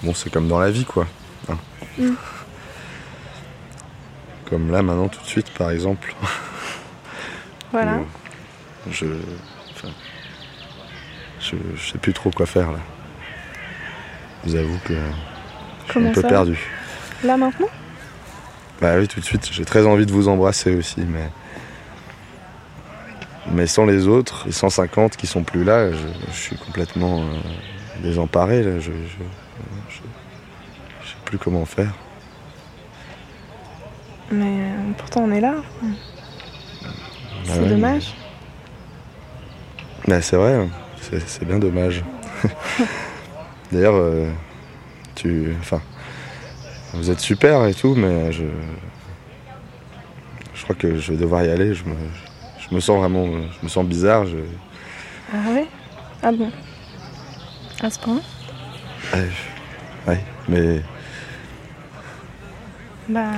Bon, c'est comme dans la vie, quoi. hein.
Mm.
Comme là, maintenant, tout de suite, par exemple.
Voilà.
où Je. enfin, je, je sais plus trop quoi faire, là. Je vous avoue que. Je suis un peu
ça?
perdu.
Là maintenant?
Bah oui, tout de suite, j'ai très envie de vous embrasser aussi, mais. Mais sans les autres, les 150 qui sont plus là, je, je suis complètement euh, désemparé. Là. Je, je, sais plus comment faire.
Mais euh, pourtant, on est là.
Ah
C'est
ouais,
dommage.
mais- Bah, c'est vrai, hein. c'est c'est bien dommage. D'ailleurs, euh, tu. Enfin. Vous êtes super et tout, mais je. Je crois que je vais devoir y aller. Je me, je me sens vraiment. Je me sens bizarre. Je,
Ah ouais? Ah bon À ce point?
Ouais, ouais, mais.
Bah.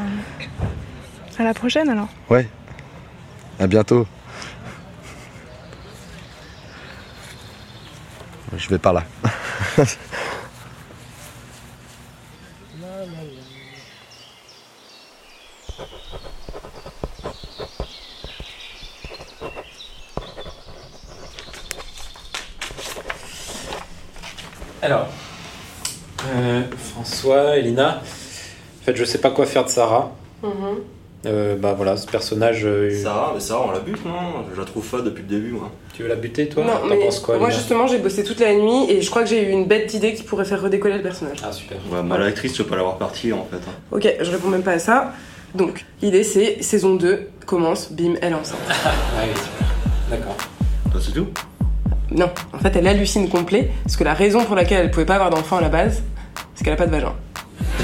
À la prochaine alors.
Ouais. À bientôt. Je vais par là.
Alors, euh, François, Elina. En fait, je sais pas quoi faire de Sarah. Euh, bah voilà, ce personnage. euh,
Sarah, mais Sarah, on la bute, non Je la trouve fade depuis le début, moi.
Tu veux la buter, toi
Non,
T'en
mais
penses quoi,
moi
Elina
justement j'ai bossé toute la nuit et je crois que j'ai eu une bête d'idée qui pourrait faire redécoller le personnage.
Ah super.
Ouais, bah, l'actrice, tu peux pas l'avoir partie, en fait. hein.
Ok, je réponds même pas à ça. Donc, l'idée c'est saison 2 commence, bim, elle est enceinte.
Ah oui, super. D'accord.
Bah, c'est tout?
Non, en fait, elle hallucine complet, parce que la raison pour laquelle elle pouvait pas avoir d'enfant à la base, qu'elle a pas de vagin.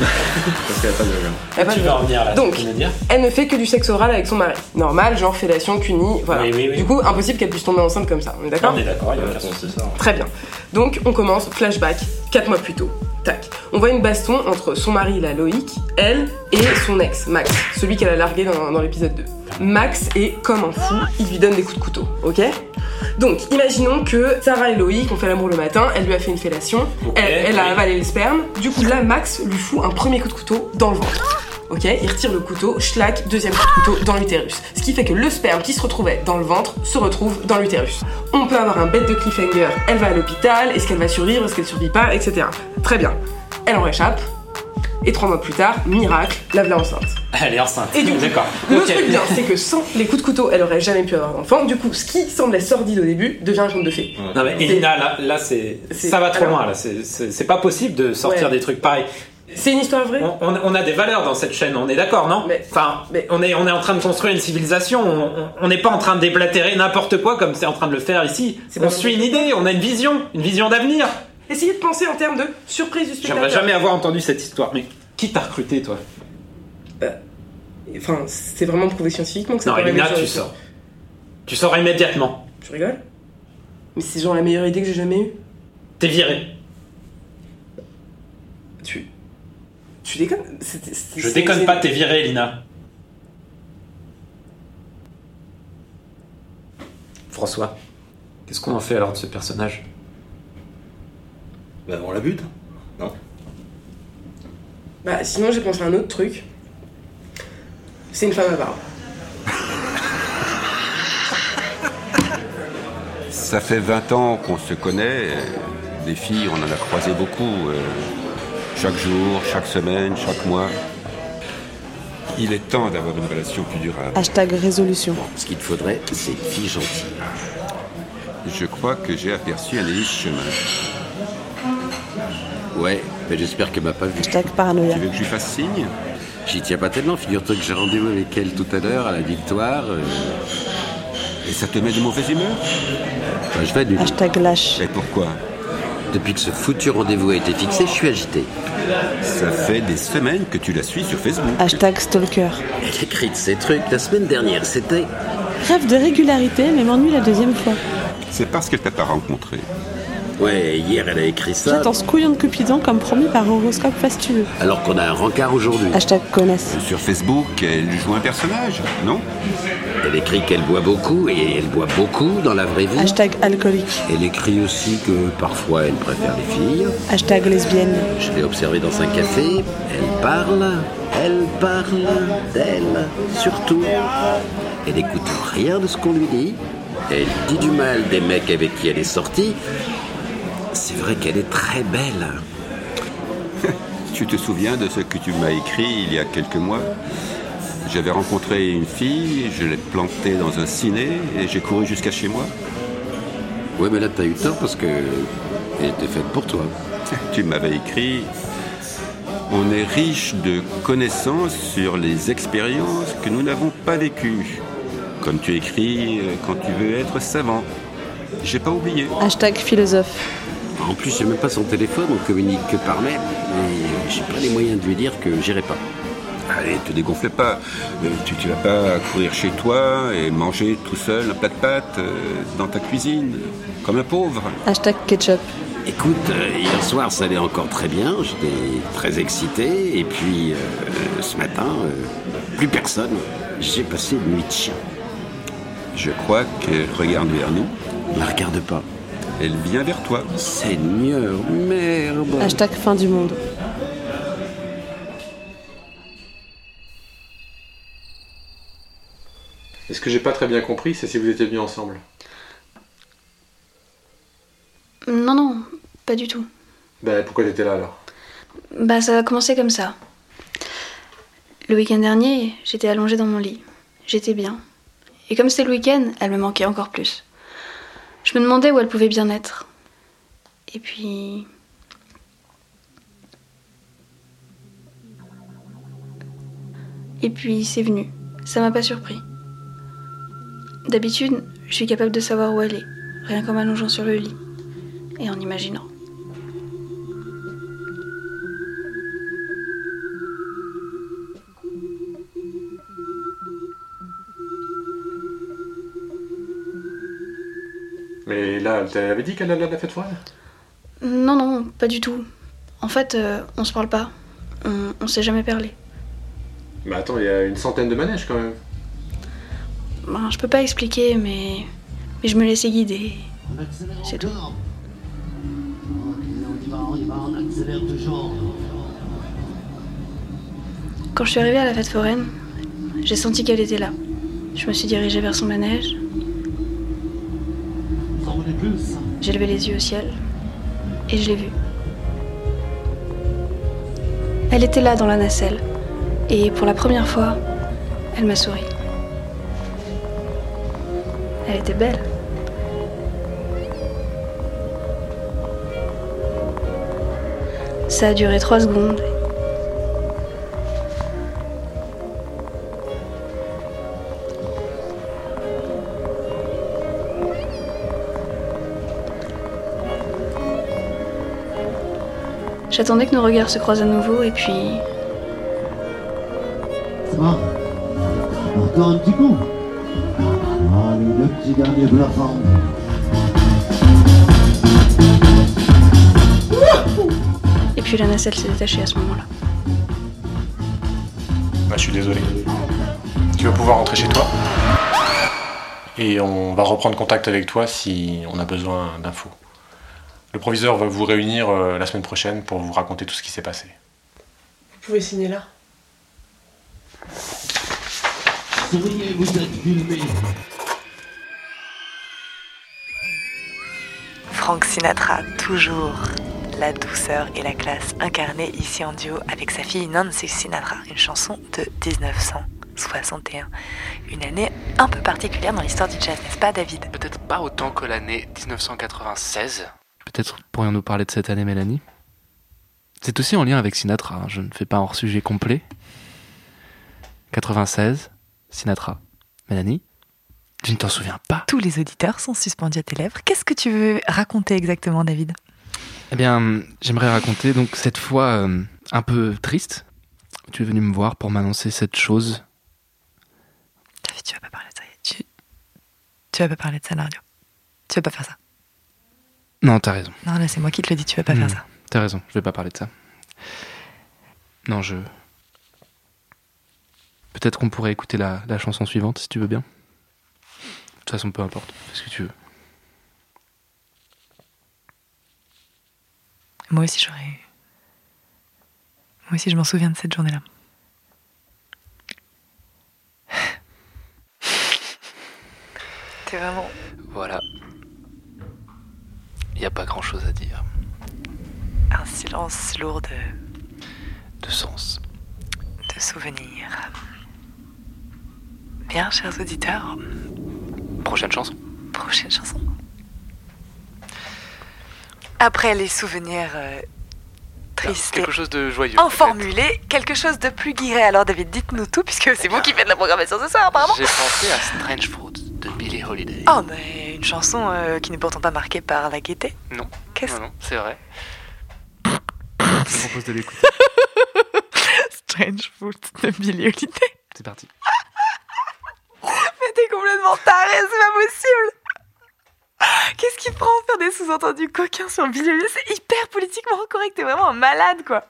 Parce qu'elle a pas de vagin.
Elle a pas
Tu
de
vas
vagin.
revenir là,
Donc,
tu veux dire
elle ne fait que du sexe oral avec son mari. Normal, genre fellation, cuni, voilà.
Oui, oui, oui.
Du coup, impossible qu'elle puisse tomber enceinte comme ça. On est d'accord
On est d'accord, il y a aucun souci.
Très bien. Donc, on commence, flashback, 4 mois plus tôt. Tac. On voit une baston entre son mari, la Loïc, elle, et son ex, Max, celui qu'elle a largué dans, dans l'épisode 2. Max est comme un fou, il lui donne des coups de couteau, ok? Donc, imaginons que Sarah et Loïc ont fait l'amour le matin, elle lui a fait une fellation, elle, elle a avalé le sperme, du coup là, Max lui fout un premier coup de couteau dans le ventre. Ok, il retire le couteau, schlack, deuxième coup de couteau dans l'utérus. Ce qui fait que le sperme qui se retrouvait dans le ventre se retrouve dans l'utérus. On peut avoir un bête de cliffhanger, elle va à l'hôpital, est-ce qu'elle va survivre, est-ce qu'elle survit pas, etc. Très bien. Elle en réchappe, et trois mois plus tard, miracle, la voilà enceinte.
Elle est enceinte.
Et du coup,
D'accord.
le truc bien, c'est que sans les coups de couteau, elle aurait jamais pu avoir d'enfant. Du coup, ce qui semblait sordide au début devient un conte de fées.
Non mais Elina, là, là c'est,
C'est-
ça va trop
alors-
loin là. C'est, c'est- c'est pas possible de sortir
Ouais.
des trucs pareils.
C'est une histoire vraie.
On, on- on a des valeurs dans cette chaîne, on est d'accord, non Enfin, on est, on est en train de construire une civilisation. On- n'est pas en train de déblatérer n'importe quoi comme c'est en train de le faire ici.
C'est
On suit une idée, on a une vision, une vision d'avenir.
Essayez de penser en termes de surprise du spectateur.
J'aimerais jamais avoir entendu cette histoire. Mais qui t'a recruté, toi
Enfin, c'est vraiment prouvé scientifiquement que ça
Non, Elina, tu sors. Tu sors immédiatement.
Tu rigoles Mais c'est genre la meilleure idée que j'ai jamais eue.
T'es viré.
Tu déconnes
Je déconne pas, t'es viré, Elina. François, qu'est-ce qu'on en fait alors de ce personnage?
Bah, on la bute Non?
Bah, sinon, j'ai pensé à un autre truc. C'est une femme à barbe.
Ça fait 20 ans qu'on se connaît. Des filles, on en a croisé beaucoup. euh, chaque jour, chaque semaine, chaque mois. Il est temps d'avoir une relation plus durable.
Hashtag résolution.
Ce qu'il te faudrait, c'est une fille gentille.
Je crois que j'ai aperçu un hélice chemin.
Ouais, mais j'espère qu'elle m'a pas vu.
Hashtag paranoïa.
Tu veux que je lui fasse signe?
J'y tiens pas tellement, figure-toi que j'ai rendez-vous avec elle tout à l'heure à la victoire. euh,
Et ça te met de mauvaise humeur?
Bah, je vais lui
Hashtag lâche.
Et pourquoi?
Depuis que ce foutu rendez-vous a été fixé, je suis agité.
Ça fait des semaines que tu la suis sur Facebook.
Hashtag stalker.
Elle écrit de ces trucs. La semaine dernière, c'était.
Rêve de régularité, mais m'ennuie la deuxième fois.
C'est parce qu'elle t'a pas rencontré.
Ouais, hier elle a écrit ça.
J'attends ce couillon de Cupidon comme promis par horoscope fastueux.
Alors qu'on a un rencard aujourd'hui.
Hashtag connasse.
Sur Facebook, elle joue un personnage, non?
Elle écrit qu'elle boit beaucoup et elle boit beaucoup dans la vraie vie.
Hashtag alcoolique.
Elle écrit aussi que parfois elle préfère les filles.
Hashtag lesbienne.
Je l'ai observée dans un café. Elle parle, elle parle d'elle, surtout. Elle n'écoute rien de ce qu'on lui dit. Elle dit du mal des mecs avec qui elle est sortie. C'est vrai qu'elle est très belle.
Tu te souviens de ce que tu m'as écrit il y a quelques mois? J'avais rencontré une fille, je l'ai plantée dans un ciné et j'ai couru jusqu'à chez moi.
Ouais, mais là t'as eu tort parce que elle était faite pour toi.
Tu m'avais écrit On est riche de connaissances sur les expériences que nous n'avons pas vécues. Comme tu écris euh, quand tu veux être savant. J'ai pas oublié.
Hashtag philosophe.
En plus, j'ai même pas son téléphone, on communique que par mail. Et j'ai pas les moyens de lui dire que j'irai pas.
Allez, te dégonfle pas. Euh, Tu, tu vas pas courir chez toi et manger tout seul un plat de pâtes euh, dans ta cuisine, comme un pauvre.
Hashtag ketchup.
Écoute, euh, hier soir, ça allait encore très bien. J'étais très excité. Et puis, euh, ce matin, euh, plus personne. J'ai passé une nuit de chien.
Je crois qu'elle regarde vers nous.
Ne la regarde pas.
Elle vient vers toi.
Seigneur, merde.
Hashtag fin du monde.
Et ce que j'ai pas très bien compris, c'est si vous étiez venus ensemble.
Non, non, pas du tout.
Bah pourquoi t'étais là alors
Bah, ça a commencé comme ça. Le week-end dernier, j'étais allongée dans mon lit. J'étais bien. Et comme c'était le week-end, elle me manquait encore plus. Je me demandais où elle pouvait bien être. Et puis. Et puis c'est venu. Ça m'a pas surpris. D'habitude, je suis capable de savoir où elle est. rien qu'en m'allongeant sur le lit et en imaginant.
Mais là, t'avais dit qu'elle allait à la fête foraine?
Non, non, pas du tout. En fait, euh, on se parle pas. On, on s'est jamais parlé.
Mais attends, il y a une centaine de manèges quand même.
Ben, je peux pas expliquer, mais, mais je me laissais guider. C'est tout. Quand je suis arrivée à la fête foraine, j'ai senti qu'elle était là. Je me suis dirigée vers son manège. J'ai levé les yeux au ciel et je l'ai vue. Elle était là dans la nacelle et pour la première fois, elle m'a souri. Elle était belle. Ça a duré trois secondes. J'attendais que nos regards se croisent à nouveau et puis
Ça va Encore un petit coup Allez, le petit dernier bluffant.
Et puis la nacelle s'est détachée à ce moment-là.
Bah, je suis désolé. Tu vas pouvoir rentrer chez toi. Et on va reprendre contact avec toi si on a besoin d'infos. Le proviseur va vous réunir euh, la semaine prochaine pour vous raconter tout ce qui s'est passé.
Vous pouvez signer là.
Souriez, vous êtes filmé.
Frank Sinatra, toujours la douceur et la classe incarnée ici en duo avec sa fille Nancy Sinatra, une chanson de 1961. Une année un peu particulière dans l'histoire du jazz, n'est-ce pas David?
Peut-être pas autant que l'année 1996. Peut-être pourrions-nous parler de cette année, Mélanie? C'est aussi en lien avec Sinatra, hein, je ne fais pas un hors-sujet complet. 96, Sinatra. Mélanie? Tu ne t'en souviens pas?
Tous les auditeurs sont suspendus à tes lèvres. Qu'est-ce que tu veux raconter exactement, David?
Eh bien, j'aimerais raconter donc cette fois euh, un peu triste. Tu es venu me voir pour m'annoncer cette chose.
David, tu vas pas parler de ça. Tu, tu vas pas parler de ça, Nario. Tu vas pas faire ça.
Non, t'as raison.
Non, là, c'est moi qui te le dis, tu vas pas faire
Hmm,
ça.
T'as raison, je vais pas parler de ça. Non, je. Peut-être qu'on pourrait écouter la, la chanson suivante si tu veux bien. De toute façon, peu importe. Fais ce que tu veux.
Moi aussi, j'aurais eu. Moi aussi, je m'en souviens de cette journée-là. T'es vraiment.
Voilà. Il n'y a pas grand chose à dire.
Un silence lourd de,
De sens.
de souvenirs. Bien, chers auditeurs,
Prochaine chanson.
prochaine chanson. Après les souvenirs euh, tristes et
Quelque chose de joyeux.
en formulé, quelque chose de plus guiré. Alors, David, dites-nous tout, puisque c'est vous qui faites la programmation ce soir, apparemment.
J'ai pensé à Strange Fruit de Billie Holiday.
Oh, mais une chanson euh, qui n'est pourtant pas marquée par la gaieté.
Non.
Qu'est-ce-
Non, non, c'est vrai. Je te propose de l'écouter.
Strange Fruit de Billie Holiday.
C'est parti.
Mais t'es complètement taré, c'est pas possible Qu'est-ce qui te prend faire des sous-entendus coquins sur Billie Holiday? C'est hyper politiquement correct, t'es vraiment un malade, quoi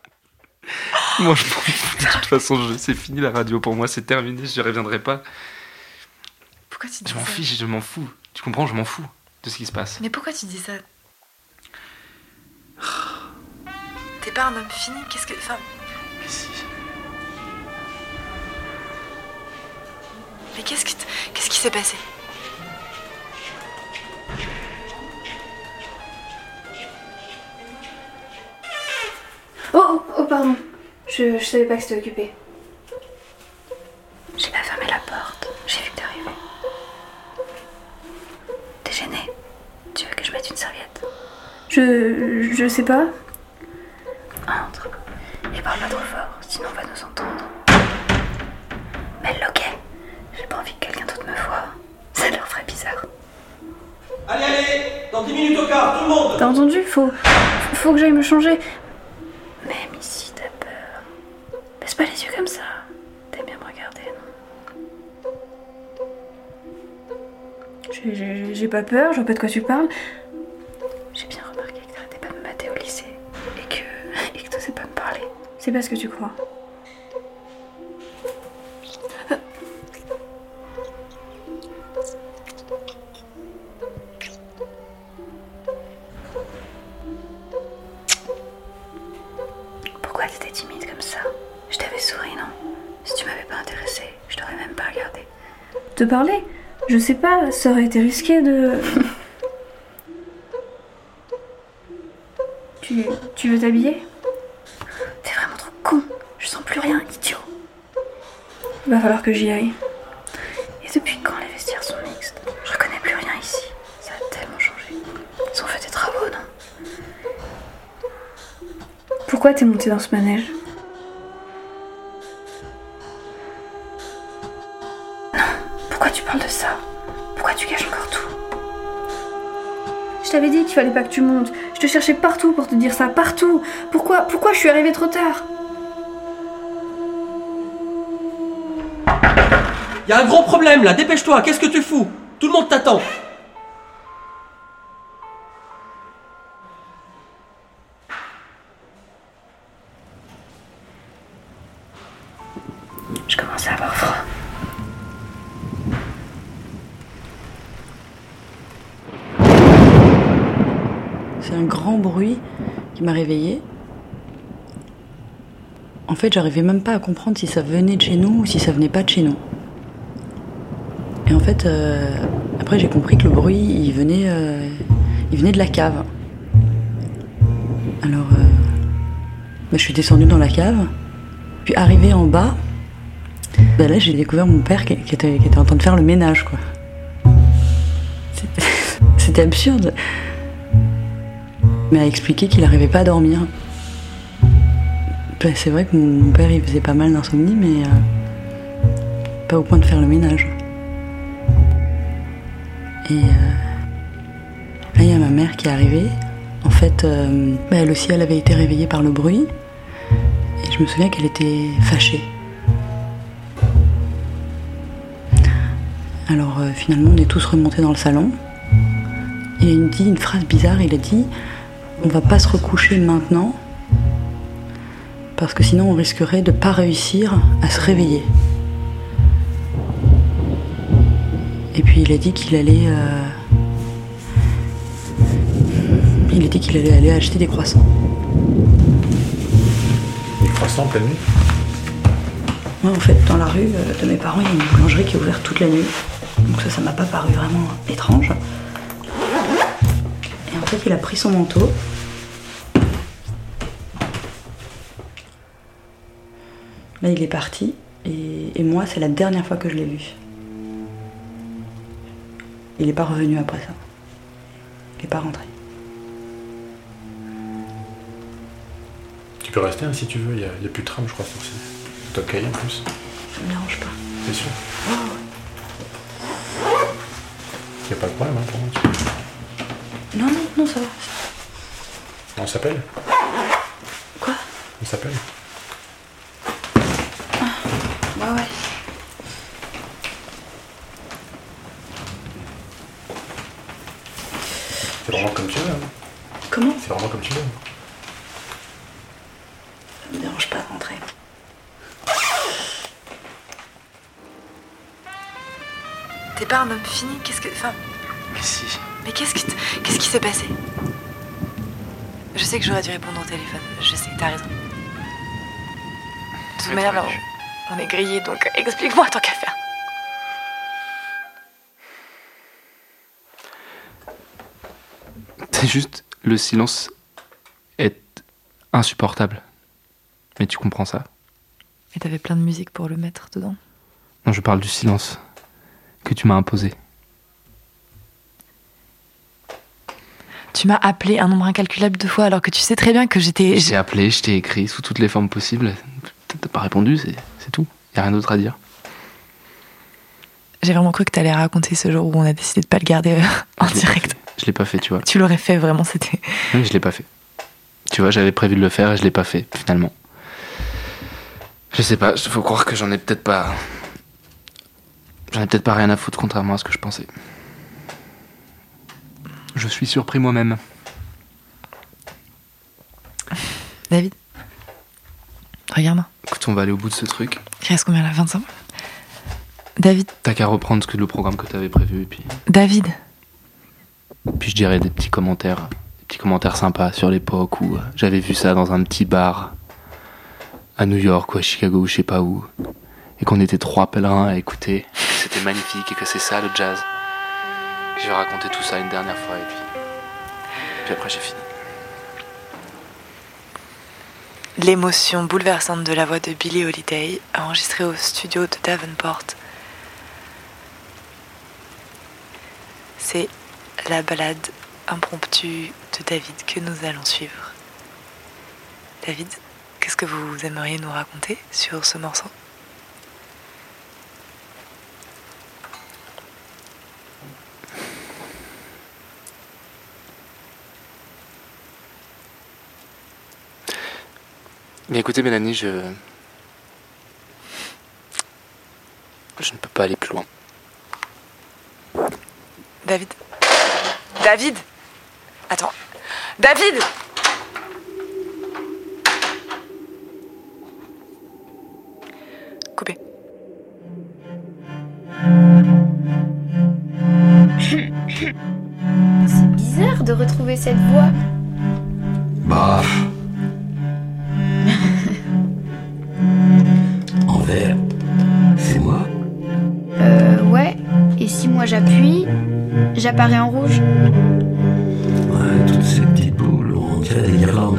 Moi, je m'en fous. De toute façon, je- c'est fini la radio pour moi, c'est terminé, je reviendrai pas.
Pourquoi tu dis
Je m'en fiche, je m'en fous. Tu comprends, je m'en fous de ce qui se passe.
Mais pourquoi tu dis ça? T'es pas un homme fini, qu'est-ce que... Enfin...
Mais si.
Mais qu'est-ce que... t- Qu'est-ce qui s'est passé?
Oh, oh, oh, pardon. Je, je savais pas que c'était occupé.
J'ai pas fermé la porte, j'ai vu que t'arrivais. T'es gêné Tu veux que je mette une serviette
Je. sais pas.
Entre. Et parle pas trop fort, sinon on va nous entendre. Mets le loquet. J'ai pas envie que quelqu'un d'autre me voie. Ça leur ferait bizarre.
Allez, allez Dans 10 minutes au quart, tout le monde
T'as entendu? Faut, faut que j'aille me changer. Même ici, t'as peur. Baisse pas les yeux comme ça. T'aimes bien me regarder, non? J'ai pas peur, je vois pas de quoi tu parles. C'est pas ce que tu crois. Pourquoi t'étais timide comme ça? Je t'avais souri, non? Si tu m'avais pas intéressé, je t'aurais même pas regardé. Te parler? Je sais pas, ça aurait été risqué de. tu, tu veux t'habiller T'es vraiment trop con. Je sens plus rien, idiot. Va falloir que j'y aille. Et depuis quand les vestiaires sont mixtes? Je reconnais plus rien ici. Ça a tellement changé. Ils ont fait des travaux, non? Pourquoi t'es monté dans ce manège? Non, pourquoi tu parles de ça? Pourquoi tu caches encore tout? Je t'avais dit qu'il fallait pas que tu montes. Je te cherchais partout pour te dire ça, partout. Pourquoi, pourquoi je suis arrivée trop tard?
Y a un gros problème là, dépêche-toi, qu'est-ce que tu fous? Tout le monde t'attend
Je commence à avoir froid.
C'est un grand bruit qui m'a réveillée. En fait, j'arrivais même pas à comprendre si ça venait de chez nous ou si ça venait pas de chez nous. Et en fait, euh, après j'ai compris que le bruit, il venait, euh, venait de la cave. Alors, euh, bah, je suis descendue dans la cave, puis arrivée en bas, bah, là j'ai découvert mon père qui, était, en train de faire le ménage, quoi. C'était- absurde. Il m'a expliqué qu'il n'arrivait pas à dormir. Bah, c'est vrai que mon père il faisait pas mal d'insomnie, mais pas au point de faire le ménage. Et euh, là, il y a ma mère qui est arrivée. En fait, euh, bah, elle aussi, elle avait été réveillée par le bruit. Et je me souviens qu'elle était fâchée. Alors euh, finalement, on est tous remontés dans le salon. Et il me dit une phrase bizarre. Il a dit On va pas se recoucher maintenant. Parce que sinon, on risquerait de pas réussir à se réveiller. Et puis il a dit qu'il allait. euh, Il a dit qu'il allait aller acheter des croissants.
Des croissants en pleine nuit?
Moi, en fait, dans la rue euh, de mes parents, il y a une boulangerie qui est ouverte toute la nuit. Donc ça, ça m'a pas paru vraiment étrange. Et en fait, il a pris son manteau. Là, il est parti. Et, et moi, c'est la dernière fois que je l'ai vu. Il n'est pas revenu après ça. Il n'est pas rentré.
Tu peux rester hein, si tu veux, il n'y a, plus de tram, je crois, sur ci. Toi, cahier en plus.
Ça me dérange pas.
T'es sûr Il n'y a pas de problème hein, pour moi. tu-
Non, non, non, ça va.
On s'appelle
Quoi?
On s'appelle
Ouais, ouais.
C'est vraiment comme tu veux. hein.
Comment
C'est vraiment comme tu veux.
Ça me dérange pas de rentrer.
T'es pas un homme fini Qu'est-ce que. Enfin.
Mais si.
Mais qu'est-ce qui, t- qu'est-ce qui s'est passé? Je sais que j'aurais dû répondre au téléphone. Je sais, t'as raison. De toute manière, on est grillé, donc explique-moi tant qu'à faire.
C'est juste, le silence est insupportable. Mais tu comprends ça
Et t'avais plein de musique pour le mettre dedans.
Non, je parle du silence que tu m'as imposé.
Tu m'as appelé un nombre incalculable de fois alors que tu sais très bien que j'étais.
Je t'ai appelé, je t'ai écrit sous toutes les formes possibles. T'as pas répondu, c'est tout. Y a rien d'autre à dire.
J'ai vraiment cru que t'allais raconter ce jour où on a décidé de pas le garder euh, en direct.
Je l'ai pas fait, tu vois.
Tu l'aurais fait vraiment, c'était.
Oui, je l'ai pas fait. Tu vois, j'avais prévu de le faire et je l'ai pas fait, finalement. Je sais pas, faut croire que j'en ai peut-être pas. J'en ai peut-être pas rien à foutre, contrairement à ce que je pensais. Je suis surpris moi-même.
David? Regarde.
Écoute, on va aller au bout de ce truc.
Il reste combien là? 25 David?
T'as qu'à reprendre ce que le programme que t'avais prévu et puis.
David?
Puis je dirais des petits commentaires, des petits commentaires sympas sur l'époque où euh, j'avais vu ça dans un petit bar à New York ou à Chicago ou je sais pas où, et qu'on était trois pèlerins à écouter, c'était magnifique et que c'est ça le jazz. Je vais raconter tout ça une dernière fois et puis, puis après j'ai fini.
L'émotion bouleversante de la voix de Billie Holiday, enregistrée au studio de Davenport. C'est la balade impromptue de David que nous allons suivre. David, qu'est-ce que vous aimeriez nous raconter sur ce morceau?
Mais écoutez Mélanie, je... Je ne peux pas aller plus loin.
David? David Attends. David Coupé.
C'est bizarre de retrouver cette voix.
Bah. en vert, c'est moi
Euh, ouais. Et si moi j'appuie, j'apparais en rouge
Ouais, toutes ces petites boules, on dirait des guirlandes.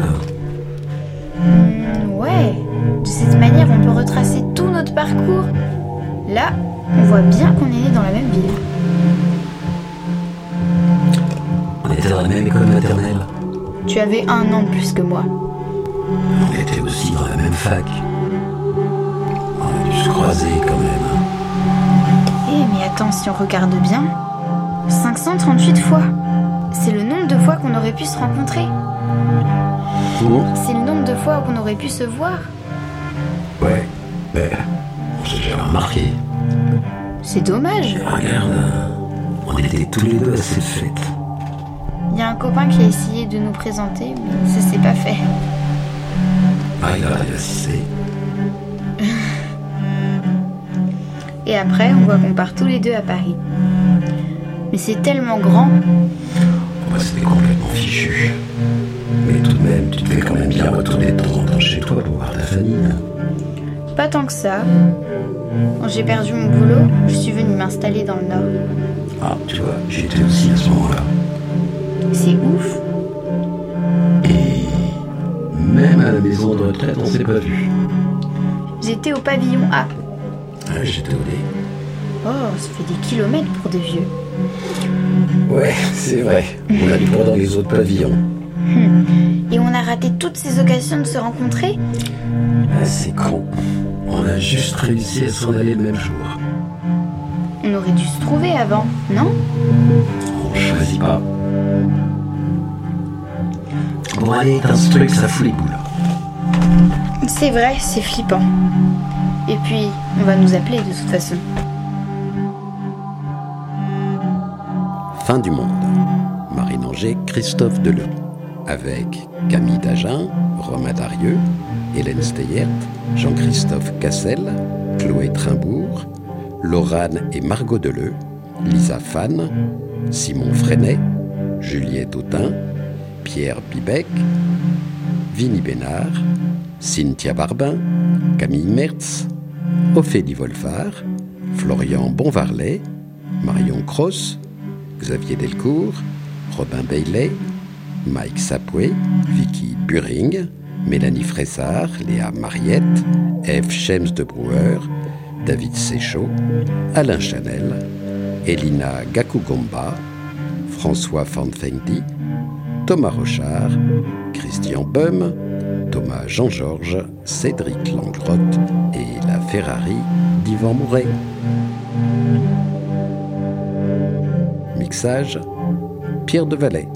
Ouais. De cette manière, on peut retracer tout notre parcours. Là, on voit bien qu'on est né dans la même ville.
On était dans la même école maternelle.
Tu avais un an de plus que moi.
On était aussi dans la même fac. On a dû se croiser quand même.
Eh, mais attends, si on regarde bien, 538 fois. C'est le nombre de fois qu'on aurait pu se rencontrer. C'est le nombre de fois qu'on aurait pu se voir.
Ouais, mais on s'est jamais remarqué.
C'est dommage.
Regarde, on était tous les deux à cette fête.
Il y a un copain qui a essayé de nous présenter, mais ça s'est pas fait.
Ah, il a assisté.
Et après, on voit qu'on part tous les deux à Paris. Mais c'est tellement grand.
Moi, c'était complètement fichu. Mais tout de même, tu devais quand même bien retourner de temps en temps chez toi pour voir ta famille.
Pas tant que ça. Quand j'ai perdu mon boulot, je suis venue m'installer dans le Nord.
Ah, tu vois, j'étais aussi à ce moment-là.
C'est ouf.
Même à la maison de retraite, on s'est pas vu.
J'étais au pavillon A.
Ah, j'étais au dé.
Oh, ça fait des kilomètres pour des vieux.
Ouais, c'est vrai. On a du droit dans les autres pavillons.
Et on a raté toutes ces occasions de se rencontrer
Ah, c'est con. On a juste réussi à s'en aller le même jour.
On aurait dû se trouver avant, non?
On choisit pas. Bon, allez, t'as ce truc, ça fout les boules.
C'est vrai, c'est flippant. Et puis, on va nous appeler de toute façon.
Du monde. Marine Anger, Christophe Deleu. Avec Camille Dagen, Romain Darieux, Hélène Steyert, Jean-Christophe Cassel, Chloé Trimbourg, Laurane et Margot Deleu, Lisa Fan, Simon Freinet, Juliette Autin, Pierre Bibec, Vinnie Bénard, Cynthia Barbin, Camille Mertz, Ophélie Wolfard, Florian Bonvarlet, Marion Cross, Xavier Delcourt, Robin Bailey, Mike Sapoué, Vicky Buring, Mélanie Fressard, Léa Mariette, Eve Schems de Brouwer, David Séchaud, Alain Chanel, Elina Gakugomba, François Fanfengdi, Thomas Rochard, Christian Bum, Thomas Jean-Georges, Cédric Langrotte et la Ferrari d'Yvan Mouret. Pierre de Valais.